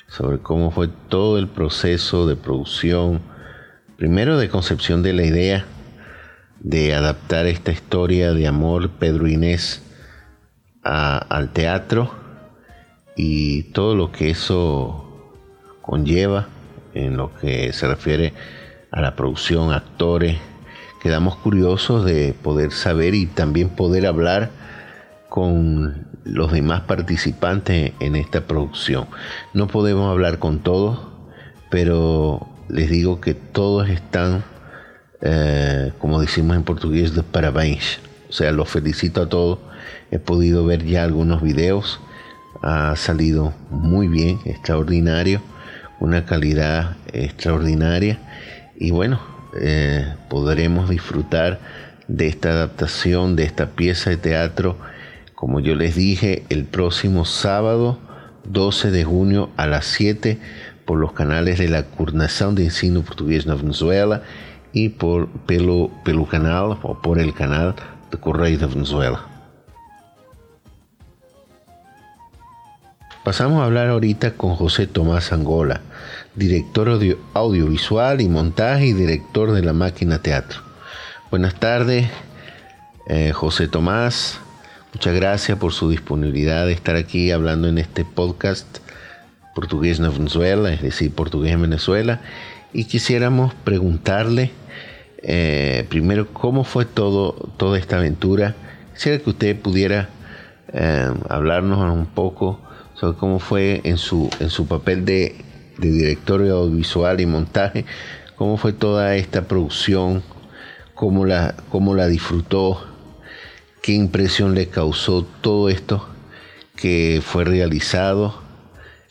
sobre cómo fue todo el proceso de producción, primero de concepción de la idea, de adaptar esta historia de amor Pedro Inés a, al teatro y todo lo que eso conlleva en lo que se refiere a la producción, actores. Quedamos curiosos de poder saber y también poder hablar con los demás participantes en esta producción. No podemos hablar con todos, pero les digo que todos están eh, como decimos en portugués, de parabéns. O sea, los felicito a todos. He podido ver ya algunos videos. Ha salido muy bien, extraordinario, una calidad extraordinaria. Y bueno, eh, podremos disfrutar de esta adaptación, de esta pieza de teatro, como yo les dije, el próximo sábado 12 de junio a las 7 por los canales de la Coordinación de Ensino Portugués de Venezuela y por, pelo, pelo canal o por el canal de Correio de Venezuela. Pasamos a hablar ahorita con José Tomás Angola, director audio, audiovisual y montaje y director de la máquina teatro. Buenas tardes, eh, José Tomás. Muchas gracias por su disponibilidad de estar aquí hablando en este podcast portugués en Venezuela, es decir, portugués en Venezuela. Y quisiéramos preguntarle eh, primero, ¿cómo fue todo, toda esta aventura? Quisiera que usted pudiera eh, hablarnos un poco sobre cómo fue en su, en su papel de, director audiovisual y montaje, cómo fue toda esta producción, cómo la, cómo la disfrutó, qué impresión le causó todo esto que fue realizado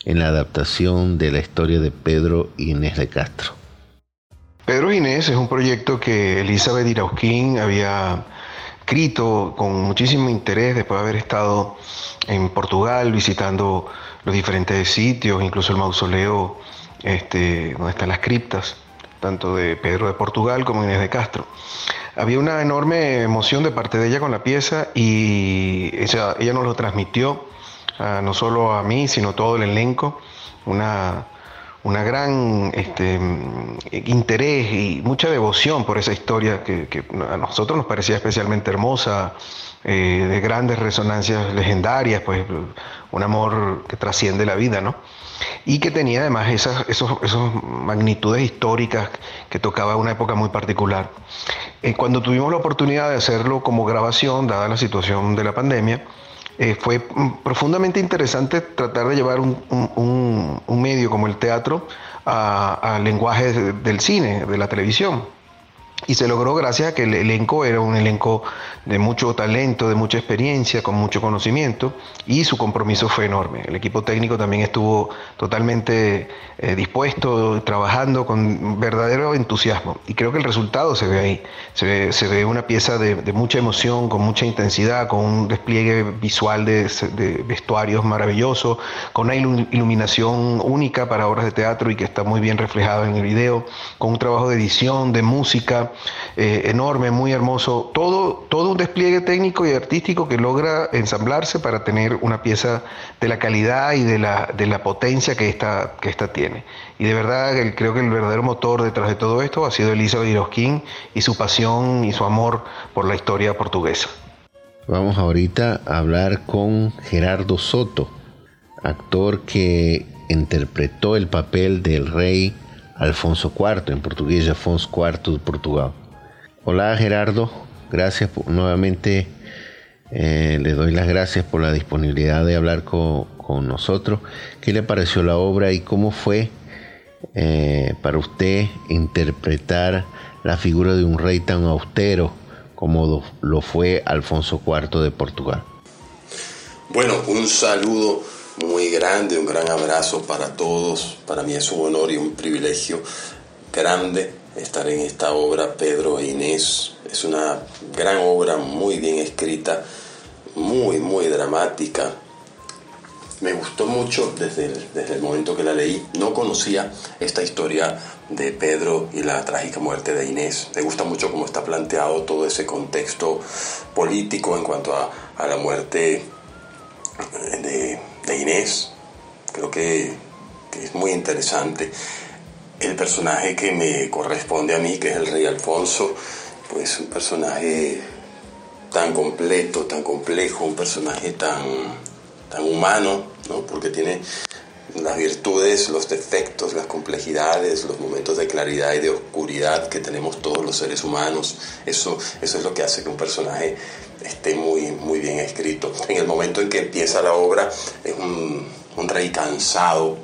en la adaptación de la historia de Pedro Inés de Castro.
Pedro Inés es un proyecto que Elizabeth Irausquín había escrito con muchísimo interés después de haber estado en Portugal visitando los diferentes sitios, incluso el mausoleo este, donde están las criptas, tanto de Pedro de Portugal como Inés de Castro. Había una enorme emoción de parte de ella con la pieza y ella, nos lo transmitió, uh, no solo a mí, sino todo el elenco, una una gran este, interés y mucha devoción por esa historia que, a nosotros nos parecía especialmente hermosa, eh, de grandes resonancias legendarias, pues un amor que trasciende la vida, ¿no? Y que tenía además esas esos, magnitudes históricas que tocaba una época muy particular. Eh, cuando tuvimos la oportunidad de hacerlo como grabación, dada la situación de la pandemia, eh, fue profundamente interesante tratar de llevar un, medio como el teatro al lenguaje del cine, de la televisión. Y se logró gracias a que el elenco era un elenco de mucho talento, de mucha experiencia, con mucho conocimiento y su compromiso fue enorme. El equipo técnico también estuvo totalmente eh, dispuesto, trabajando con verdadero entusiasmo y creo que el resultado se ve ahí. Se ve, se ve una pieza de, mucha emoción, con mucha intensidad, con un despliegue visual de, vestuarios maravilloso, con una iluminación única para obras de teatro y que está muy bien reflejado en el video, con un trabajo de edición, de música eh, enorme, muy hermoso, todo, todo un despliegue técnico y artístico que logra ensamblarse para tener una pieza de la calidad y de la, de la potencia que esta, que esta tiene. Y de verdad creo que el verdadero motor detrás de todo esto ha sido Elisa Irosquín y su pasión y su amor por la historia portuguesa.
Vamos ahorita a hablar con Gerardo Soto, actor que interpretó el papel del rey Alfonso IV, en portugués Afonso IV de Portugal. Hola Gerardo, Gracias nuevamente. Eh, le doy las gracias por la disponibilidad de hablar con, nosotros. ¿Qué le pareció la obra y cómo fue eh, para usted interpretar la figura de un rey tan austero como lo fue Alfonso IV de Portugal?
Bueno, un saludo grande, un gran abrazo para todos. Para mí es un honor y un privilegio grande estar en esta obra, Pedro e Inés. Es una gran obra, muy bien escrita, muy, muy dramática. Me gustó mucho desde el, desde el momento que la leí. No conocía esta historia de Pedro y la trágica muerte de Inés. Me gusta mucho cómo está planteado todo ese contexto político en cuanto a, a la muerte de, de Inés. Creo que, que es muy interesante el personaje que me corresponde a mí, que es el rey Alfonso, pues un personaje tan completo, tan complejo, un personaje tan, tan humano, ¿no? porque tiene las virtudes, los defectos, las complejidades, los momentos de claridad y de oscuridad que tenemos todos los seres humanos. Eso, eso es lo que hace que un personaje esté muy, muy bien escrito. En el momento en que empieza la obra es un, rey cansado,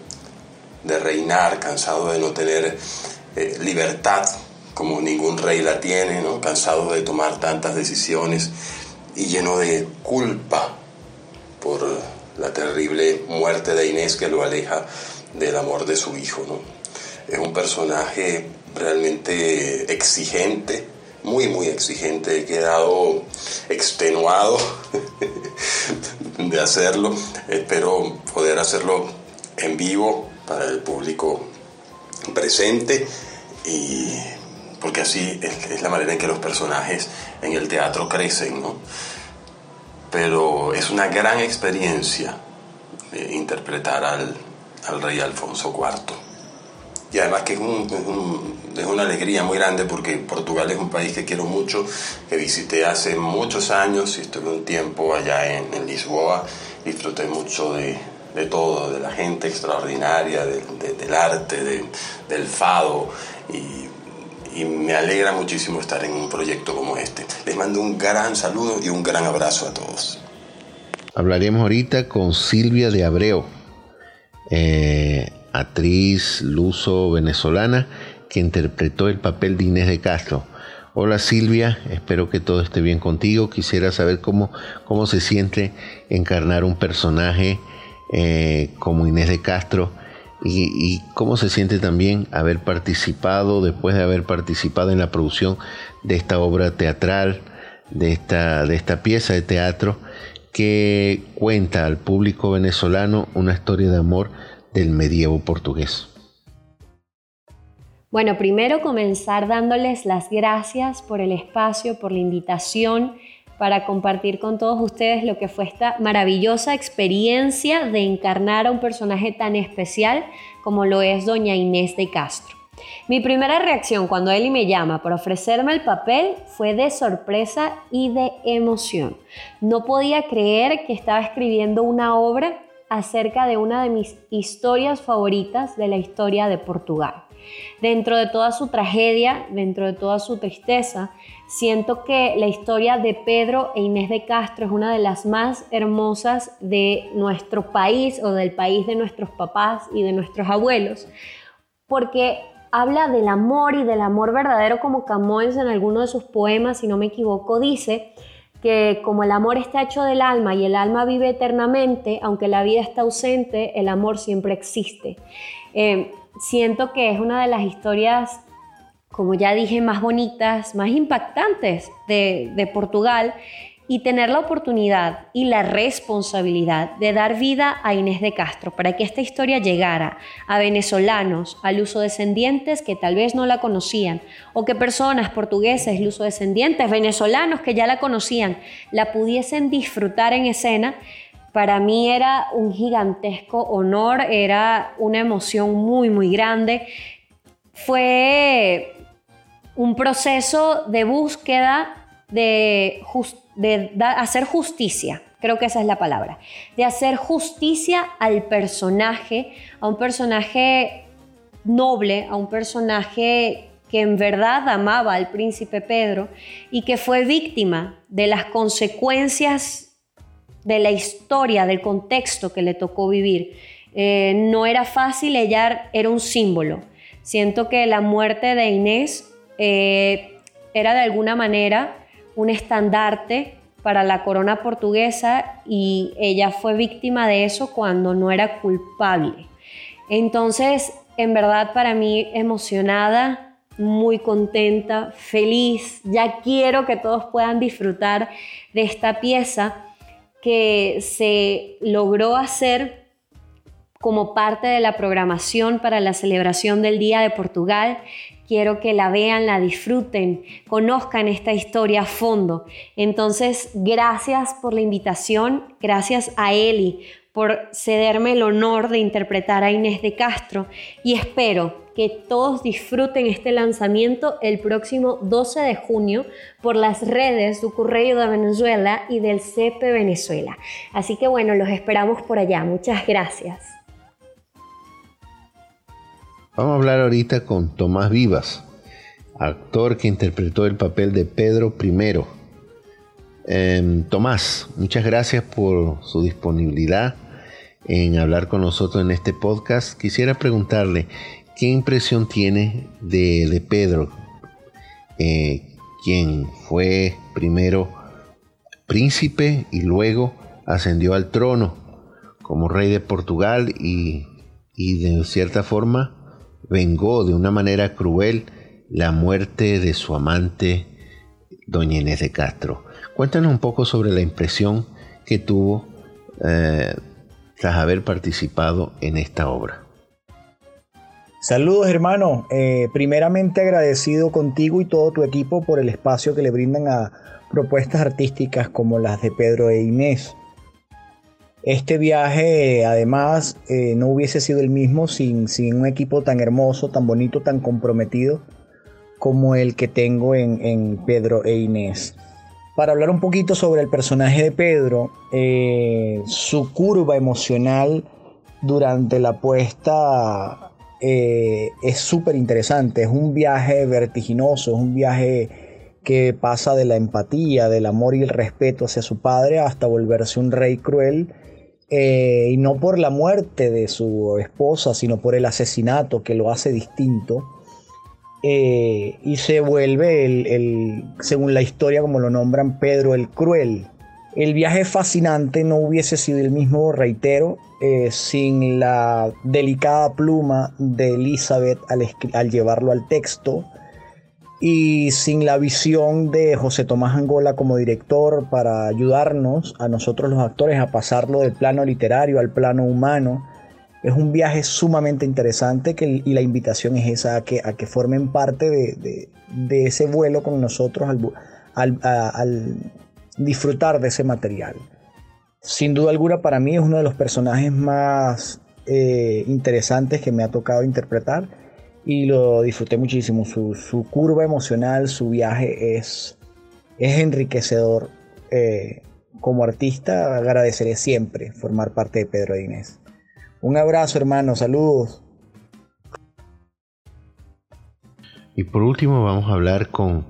de reinar, cansado de no tener eh, libertad como ningún rey la tiene, cansado de tomar tantas decisiones y lleno de culpa por la terrible muerte de Inés que lo aleja del amor de su hijo. ¿no? Es un personaje realmente exigente, muy, muy exigente. He quedado extenuado de hacerlo. Espero poder hacerlo en vivo para el público presente y porque así es, la manera en que los personajes en el teatro crecen, ¿no? Pero es una gran experiencia eh, interpretar al, al, rey Alfonso IV. Y además que es, es, una alegría muy grande porque Portugal es un país que quiero mucho, que visité hace muchos años y estuve un tiempo allá en, en Lisboa, disfruté mucho de, de todo, de la gente extraordinaria, del arte, del fado. Y, me alegra muchísimo estar en un proyecto como este. Les mando un gran saludo y un gran abrazo a todos.
Hablaremos ahorita con Silvia de Abreu, eh, actriz luso-venezolana que interpretó el papel de Inés de Castro. Hola Silvia, espero que todo esté bien contigo. Quisiera saber cómo, cómo se siente encarnar un personaje eh, como Inés de Castro y, cómo se siente también haber participado, después de haber participado en la producción de esta obra teatral, de esta, de esta pieza de teatro que cuenta al público venezolano una historia de amor del medievo portugués.
Bueno, primero comenzar dándoles las gracias por el espacio, por la invitación para compartir con todos ustedes lo que fue esta maravillosa experiencia de encarnar a un personaje tan especial como lo es doña Inés de Castro. Mi primera reacción cuando Eli me llama para ofrecerme el papel fue de sorpresa y de emoción. No podía creer que estaba escribiendo una obra acerca de una de mis historias favoritas de la historia de Portugal. Dentro de toda su tragedia, dentro de toda su tristeza, siento que la historia de Pedro e Inés de Castro es una de las más hermosas de nuestro país o del país de nuestros papás y de nuestros abuelos, porque habla del amor y del amor verdadero como Camões en alguno de sus poemas, si no me equivoco, dice que como el amor está hecho del alma y el alma vive eternamente, aunque la vida está ausente, el amor siempre existe. Eh, siento que es una de las historias, como ya dije, más bonitas, más impactantes de, Portugal y tener la oportunidad y la responsabilidad de dar vida a Inés de Castro para que esta historia llegara a venezolanos, a lusodescendientes que tal vez no la conocían, o que personas portugueses, lusodescendientes, venezolanos que ya la conocían, la pudiesen disfrutar en escena, para mí era un gigantesco honor, era una emoción muy, muy grande. Fue un proceso de búsqueda de, hacer justicia, creo que esa es la palabra, de hacer justicia al personaje, a un personaje noble, a un personaje que en verdad amaba al príncipe Pedro y que fue víctima de las consecuencias de la historia, del contexto que le tocó vivir. Eh, no era fácil, ella era un símbolo. Siento que la muerte de Inés eh, era de alguna manera un estandarte para la corona portuguesa y ella fue víctima de eso cuando no era culpable. Entonces, en verdad para mí emocionada, muy contenta, feliz, ya quiero que todos puedan disfrutar de esta pieza que se logró hacer como parte de la programación para la celebración del Día de Portugal. Quiero que la vean, la disfruten, conozcan esta historia a fondo. Entonces, gracias por la invitación, gracias a Eli por cederme el honor de interpretar a Inés de Castro y espero que todos disfruten este lanzamiento el próximo 12 de junio por las redes de Correo de Venezuela y del CP Venezuela. Así que bueno, los esperamos por allá. Muchas gracias.
Vamos a hablar ahorita con Tomás Vivas, actor que interpretó el papel de Pedro I. Em, Tomás, muchas gracias por su disponibilidad en hablar con nosotros en este podcast. Quisiera preguntarle, ¿Qué impresión tiene de, Pedro, eh, quien fue primero príncipe y luego ascendió al trono como rey de Portugal y, y de cierta forma vengó de una manera cruel la muerte de su amante, doña Inés de Castro? Cuéntanos un poco sobre la impresión que tuvo eh, tras haber participado en esta obra.
Saludos hermano, eh, primeramente agradecido contigo y todo tu equipo por el espacio que le brindan a propuestas artísticas como las de Pedro e Inés. Este viaje además eh, no hubiese sido el mismo sin, sin, un equipo tan hermoso, tan bonito, tan comprometido como el que tengo en, Pedro e Inés. Para hablar un poquito sobre el personaje de Pedro, eh, su curva emocional durante la puesta eh, es súper interesante. Es un viaje vertiginoso, es un viaje que pasa de la empatía, del amor y el respeto hacia su padre hasta volverse un rey cruel. Eh, y no por la muerte de su esposa, sino por el asesinato que lo hace distinto. Eh, y se vuelve, el, según la historia, como lo nombran, Pedro el Cruel. El viaje fascinante no hubiese sido el mismo, reitero, eh, sin la delicada pluma de Elizabeth al, llevarlo al texto y sin la visión de José Tomás Angola como director para ayudarnos a nosotros los actores a pasarlo del plano literario al plano humano. Es un viaje sumamente interesante que, y la invitación es esa, a que, a que formen parte de, ese vuelo con nosotros al, disfrutar de ese material. Sin duda alguna para mí es uno de los personajes más eh, interesantes que me ha tocado interpretar y lo disfruté muchísimo. Su, curva emocional, su viaje es, es enriquecedor. Eh, como artista agradeceré siempre formar parte de Pedro Inés. Un abrazo hermano, saludos.
Y por último vamos a hablar con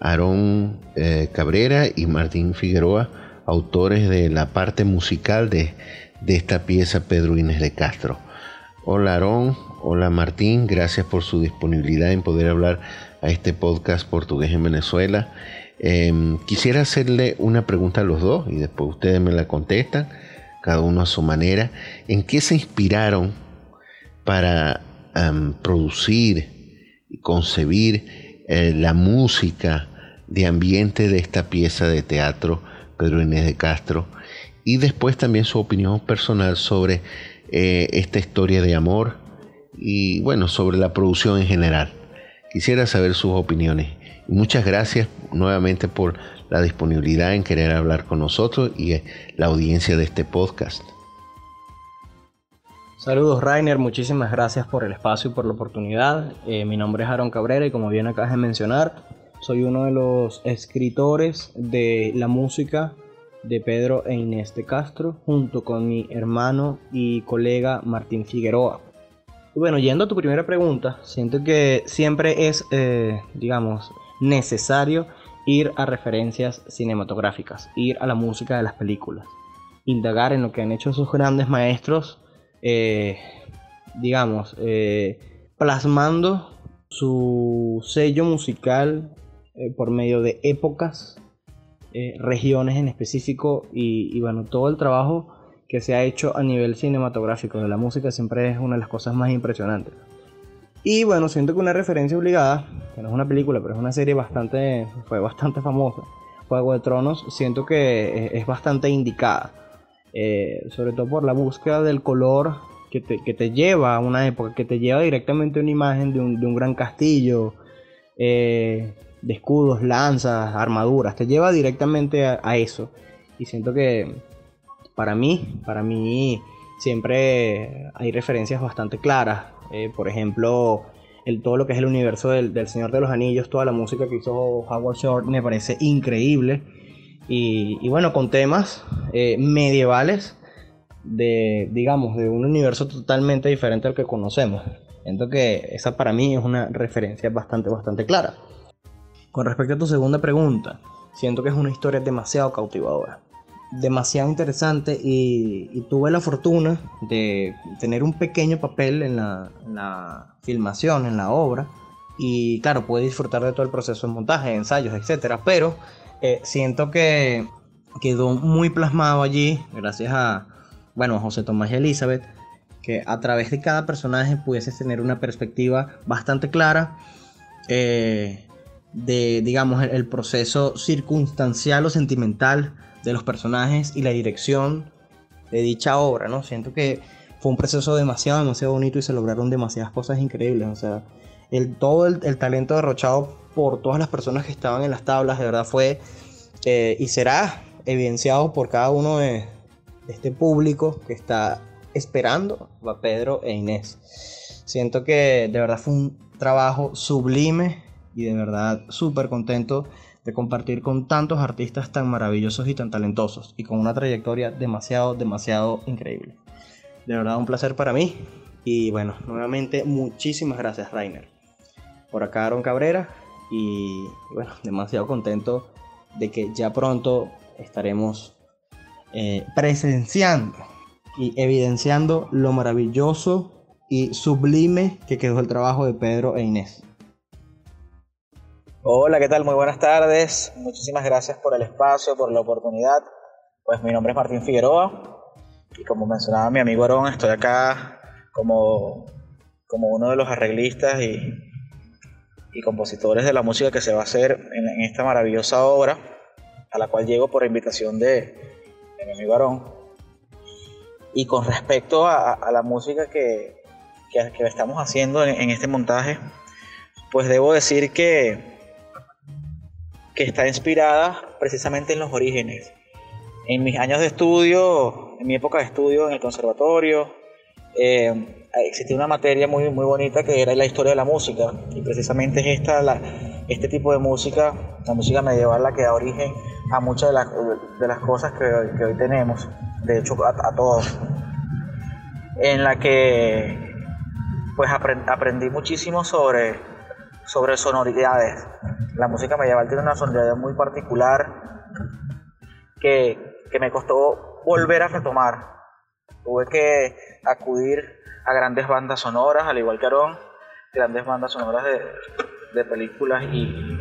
Aarón eh, Cabrera y Martín Figueroa, autores de la parte musical de, de esta pieza Pedro Inés de Castro. Hola Aarón, hola Martín, gracias por su disponibilidad en poder hablar a este podcast portugués en Venezuela. Em, quisiera hacerle una pregunta a los dos y después ustedes me la contestan, cada uno a su manera. ¿En qué se inspiraron para em, producir y concebir eh, la música de ambiente de esta pieza de teatro Pedro Inés de Castro? Y después también su opinión personal sobre eh, esta historia de amor y bueno, sobre la producción en general. Quisiera saber sus opiniones. muchas gracias nuevamente por la disponibilidad en querer hablar con nosotros y eh, la audiencia de este podcast.
Saludos Rainer, muchísimas gracias por el espacio y por la oportunidad. Eh, mi nombre es Aaron Cabrera y como bien acabas de mencionar, soy uno de los escritores de la música de Pedro e Inés de Castro junto con mi hermano y colega Martín Figueroa. Bueno, yendo a tu primera pregunta, siento que siempre es, eh, digamos, necesario ir a referencias cinematográficas, ir a la música de las películas, indagar en lo que han hecho esos grandes maestros, eh, digamos, eh, plasmando su sello musical por medio de épocas, regiones en específico y, y bueno, todo el trabajo que se ha hecho a nivel cinematográfico de la música siempre es una de las cosas más impresionantes. Y bueno, siento que una referencia obligada, que no es una película, pero es una serie bastante, fue bastante famosa, Juego de Tronos, siento que es bastante indicada. Eh, sobre todo por la búsqueda del color que te, lleva a una época, que te lleva directamente a una imagen de un, gran castillo, eh, de escudos, lanzas, armaduras, te lleva directamente a eso. Y siento que, para mí, para mí siempre hay referencias bastante claras. Eh, por ejemplo, el, todo lo que es el universo del, Señor de los Anillos, toda la música que hizo Howard Shore me parece increíble. Y, bueno, con temas eh, medievales de, digamos, de un universo totalmente diferente al que conocemos. Siento que esa para mí es una referencia bastante, bastante clara. Con respecto a tu segunda pregunta, siento que es una historia demasiado cautivadora demasiado interesante y, tuve la fortuna de tener un pequeño papel en la, filmación, en la obra. Y claro, pude disfrutar de todo el proceso de montaje, ensayos, etc. Pero eh, siento que quedó muy plasmado allí, gracias a, bueno, José Tomás y Elizabeth, que a través de cada personaje pudieses tener una perspectiva bastante clara eh, de, digamos, el proceso circunstancial o sentimental de los personajes y la dirección de dicha obra, ¿no? Siento que fue un proceso demasiado, demasiado bonito y se lograron demasiadas cosas increíbles, o sea, el, todo el, talento derrochado por todas las personas que estaban en las tablas, de verdad fue eh, y será evidenciado por cada uno de, este público que está esperando a Pedro e Inés. Siento que de verdad fue un trabajo sublime y de verdad súper contento de compartir con tantos artistas tan maravillosos y tan talentosos y con una trayectoria demasiado, demasiado increíble. De verdad un placer para mí y bueno, nuevamente muchísimas gracias Rainer. Por acá Aaron Cabrera y bueno, demasiado contento de que ya pronto estaremos eh, presenciando y evidenciando lo maravilloso y sublime que quedó el trabajo de Pedro e Inés.
Hola, ¿qué tal? Muy buenas tardes. Muchísimas gracias por el espacio, por la oportunidad. Pues mi nombre es Martín Figueroa y como mencionaba mi amigo Aarón, estoy acá como, como uno de los arreglistas y, y compositores de la música que se va a hacer en, esta maravillosa obra, a la cual llego por invitación de, mi amigo Aarón. Y con respecto a, la música que, que, estamos haciendo en este montaje, pues debo decir que que está inspirada precisamente en los orígenes. En mis años de estudio, en mi época de estudio en el conservatorio, eh, existía una materia muy, muy bonita que era la historia de la música. Y precisamente es esta, la, este tipo de música, la música medieval, la que da origen a muchas de, las, de las cosas que, que, hoy tenemos, de hecho a, a todos. En la que pues aprendí muchísimo sobre, sobre sonoridades. La música medieval tiene una sonoridad muy particular que, que me costó volver a retomar. Tuve que acudir a grandes bandas sonoras, al igual que Aaron, grandes bandas sonoras de, de películas y,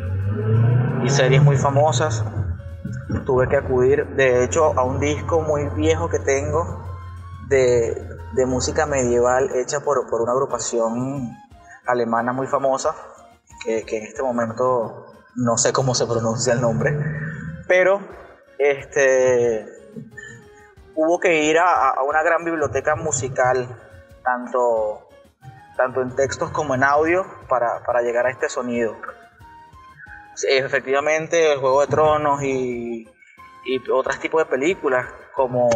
y series muy famosas. Tuve que acudir, de hecho, a un disco muy viejo que tengo de, de música medieval hecha por, por, una agrupación alemana muy famosa, que, en este momento no sé cómo se pronuncia el nombre, pero este, hubo que ir a, una gran biblioteca musical, tanto, tanto en textos como en audio, para, para llegar a este sonido. Efectivamente, el Juego de Tronos y, y otros tipos de películas, como,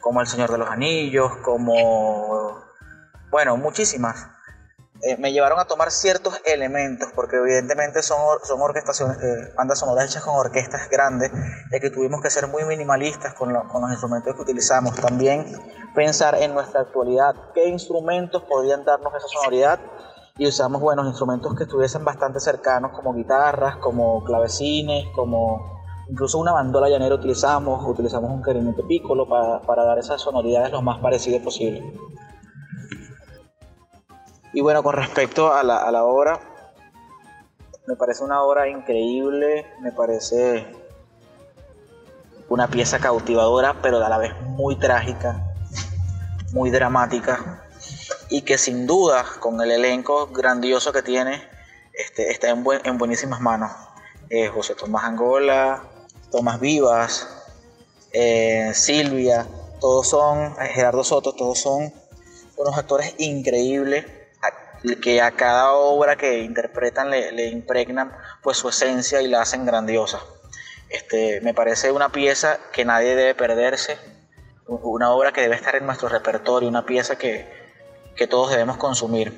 como El Señor de los Anillos, como, bueno, muchísimas, eh, me llevaron a tomar ciertos elementos, porque evidentemente son, son orquestaciones, eh, bandas sonoras hechas con orquestas grandes, ya que tuvimos que ser muy minimalistas con, lo, con, los instrumentos que utilizamos. También pensar en nuestra actualidad, qué instrumentos podrían darnos esa sonoridad, y usamos buenos instrumentos que estuviesen bastante cercanos, como guitarras, como clavecines, como incluso una bandola llanera utilizamos, utilizamos un clarinete piccolo para, para dar esas sonoridades lo más parecido posible. Y bueno, con respecto a la, a la, obra, me parece una obra increíble, me parece una pieza cautivadora, pero a la vez muy trágica, muy dramática, y que sin duda, con el elenco grandioso que tiene, este, está en, buen, en buenísimas manos. Eh, José Tomás Angola, Tomás Vivas, eh, Silvia, todos son, eh, Gerardo Soto, todos son unos actores increíbles que a cada obra que interpretan le, impregnan pues su esencia y la hacen grandiosa. Este, me parece una pieza que nadie debe perderse, una obra que debe estar en nuestro repertorio, una pieza que, que todos debemos consumir.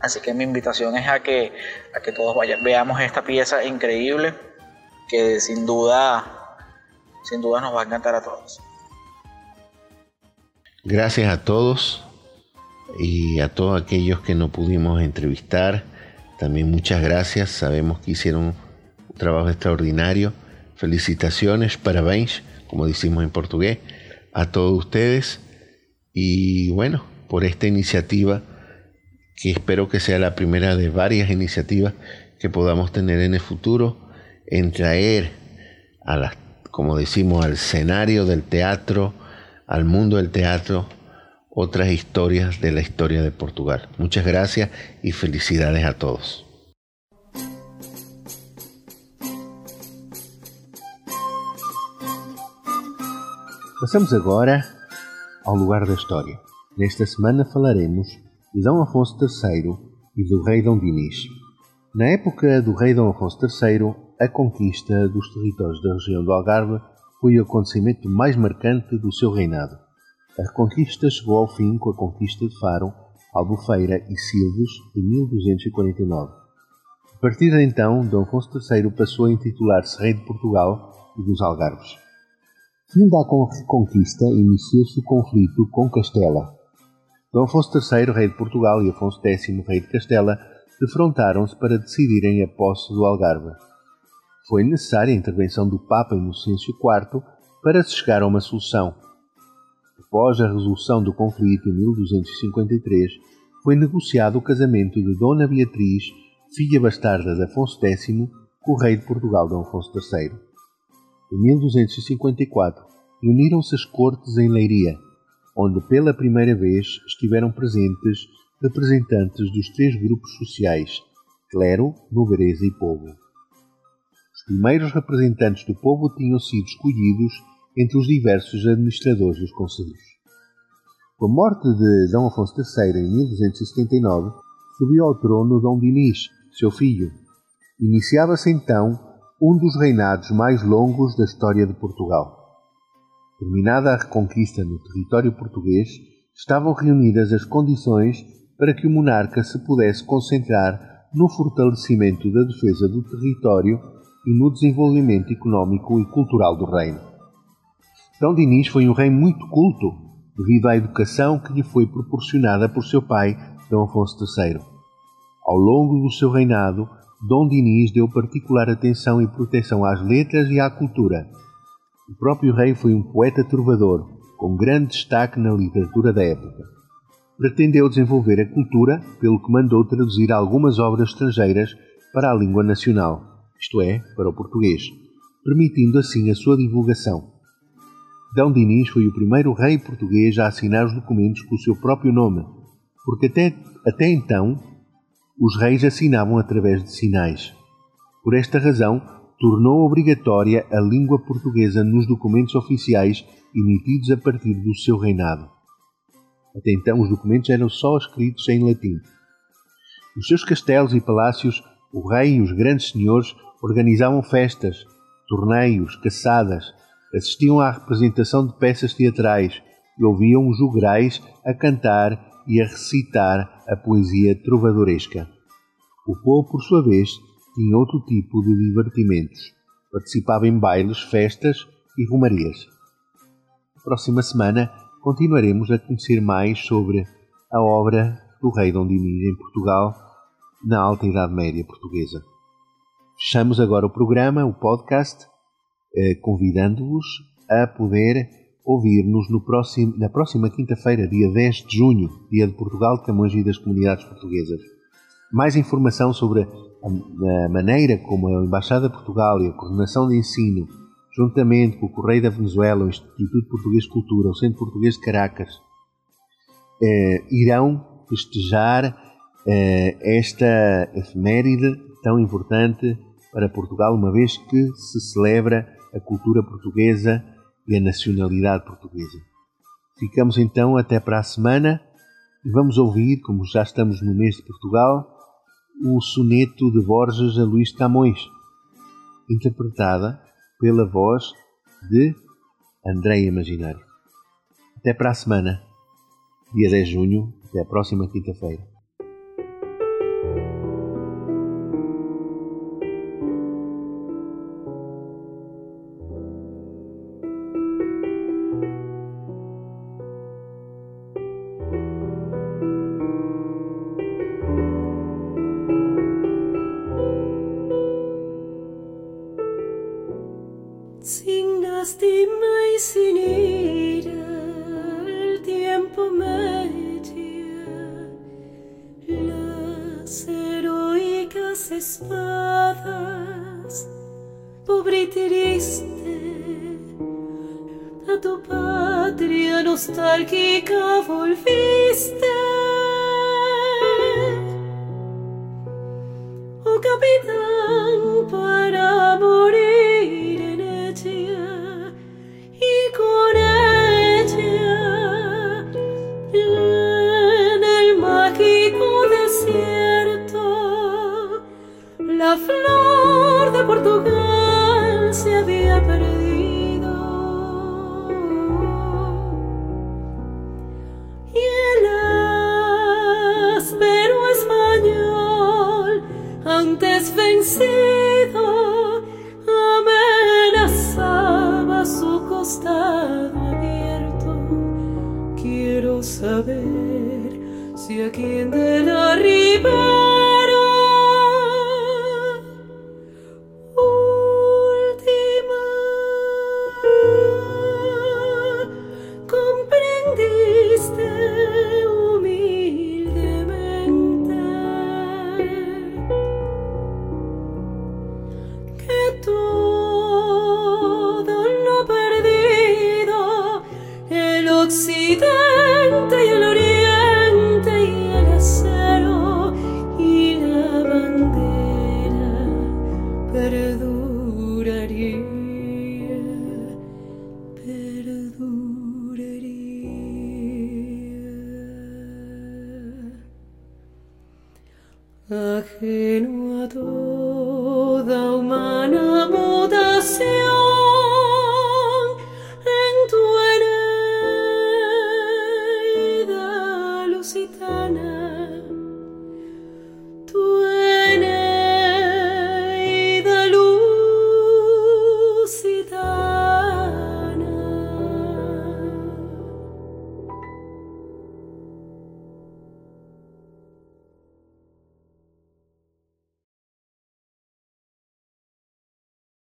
Así que mi invitación es a que, a que todos vayan, veamos esta pieza increíble que sin duda, sin duda nos va a encantar a todos.
Gracias a todos y a todos aquellos que no pudimos entrevistar. También muchas gracias, sabemos que hicieron un trabajo extraordinario. Felicitaciones, parabéns, como decimos en portugués, a todos ustedes. Y bueno, por esta iniciativa, que espero que sea la primera de varias iniciativas que podamos tener en el futuro, en traer a las, como decimos, al escenario del teatro, al mundo del teatro, otras historias de la historia de Portugal. Muchas gracias y felicidades a todos. Passamos agora ao lugar da história. Nesta semana falaremos de Dom Afonso III e do rei Dom Dinis. Na época do rei Dom Afonso III, a conquista dos territórios da região do Algarve foi o acontecimento mais marcante do seu reinado. A reconquista chegou ao fim com a conquista de Faro, Albufeira e Silves em 1249. A partir de então, D. Afonso III passou a intitular-se Rei de Portugal e dos Algarves. Fim a reconquista, iniciou-se o conflito com Castela. D. Afonso III, Rei de Portugal, e Afonso X, Rei de Castela, defrontaram-se para decidirem a posse do Algarve. Foi necessária a intervenção do Papa Inocêncio IV para se chegar a uma solução após a resolução do conflito em 1253, foi negociado o casamento de Dona Beatriz, filha bastarda de Afonso X, com o rei de Portugal, Dom Afonso III. Em 1254, reuniram-se as cortes em Leiria, onde pela primeira vez estiveram presentes representantes dos três grupos sociais, clero, nobreza e povo. Os primeiros representantes do povo tinham sido escolhidos entre os diversos administradores dos conselhos. Com a morte de Dom Afonso III em 1279, subiu ao trono Dom Dinis, seu filho. Iniciava-se então um dos reinados mais longos da história de Portugal. Terminada a reconquista no território português, estavam reunidas as condições para que o monarca se pudesse concentrar no fortalecimento da defesa do território e no desenvolvimento económico e cultural do reino. Dom Dinis foi um rei muito culto, devido à educação que lhe foi proporcionada por seu pai, Dom Afonso III. Ao longo do seu reinado, Dom Dinis deu particular atenção e proteção às letras e à cultura. O próprio rei foi um poeta trovador, com grande destaque na literatura da época. Pretendeu desenvolver a cultura, pelo que mandou traduzir algumas obras estrangeiras para a língua nacional, isto é, para o português, permitindo assim a sua divulgação. D. Dinis foi o primeiro rei português a assinar os documentos com o seu próprio nome, porque até, até então os reis assinavam através de sinais. Por esta razão, tornou obrigatória a língua portuguesa nos documentos oficiais emitidos a partir do seu reinado. Até então, os documentos eram só escritos em latim. Nos seus castelos e palácios, o rei e os grandes senhores organizavam festas, torneios, caçadas, assistiam à representação de peças teatrais e ouviam os jograis a cantar e a recitar a poesia trovadoresca. O povo, por sua vez, tinha outro tipo de divertimentos. Participava em bailes, festas e romarias. Na próxima semana continuaremos a conhecer mais sobre a obra do rei Dom Dinis em Portugal na Alta Idade Média Portuguesa. Fechamos agora o programa, o podcast, convidando-vos a poder ouvir-nos na próxima quinta-feira, dia 10 de junho, dia de Portugal, de Camões e das Comunidades Portuguesas. Mais informação sobre a, a maneira como a Embaixada de Portugal e a Coordenação de Ensino, juntamente com o Correio da Venezuela, o Instituto Português de Cultura, o Centro Português de Caracas, eh, irão festejar eh, esta efeméride tão importante para Portugal, uma vez que se celebra a cultura portuguesa e a nacionalidade portuguesa. Ficamos então até para a semana e vamos ouvir, como já estamos no mês de Portugal, o soneto de Borges a Luís Camões, interpretada pela voz de André Imaginário. Até para a semana, dia 10 de junho, até a próxima quinta-feira.
Nostálgica volviste.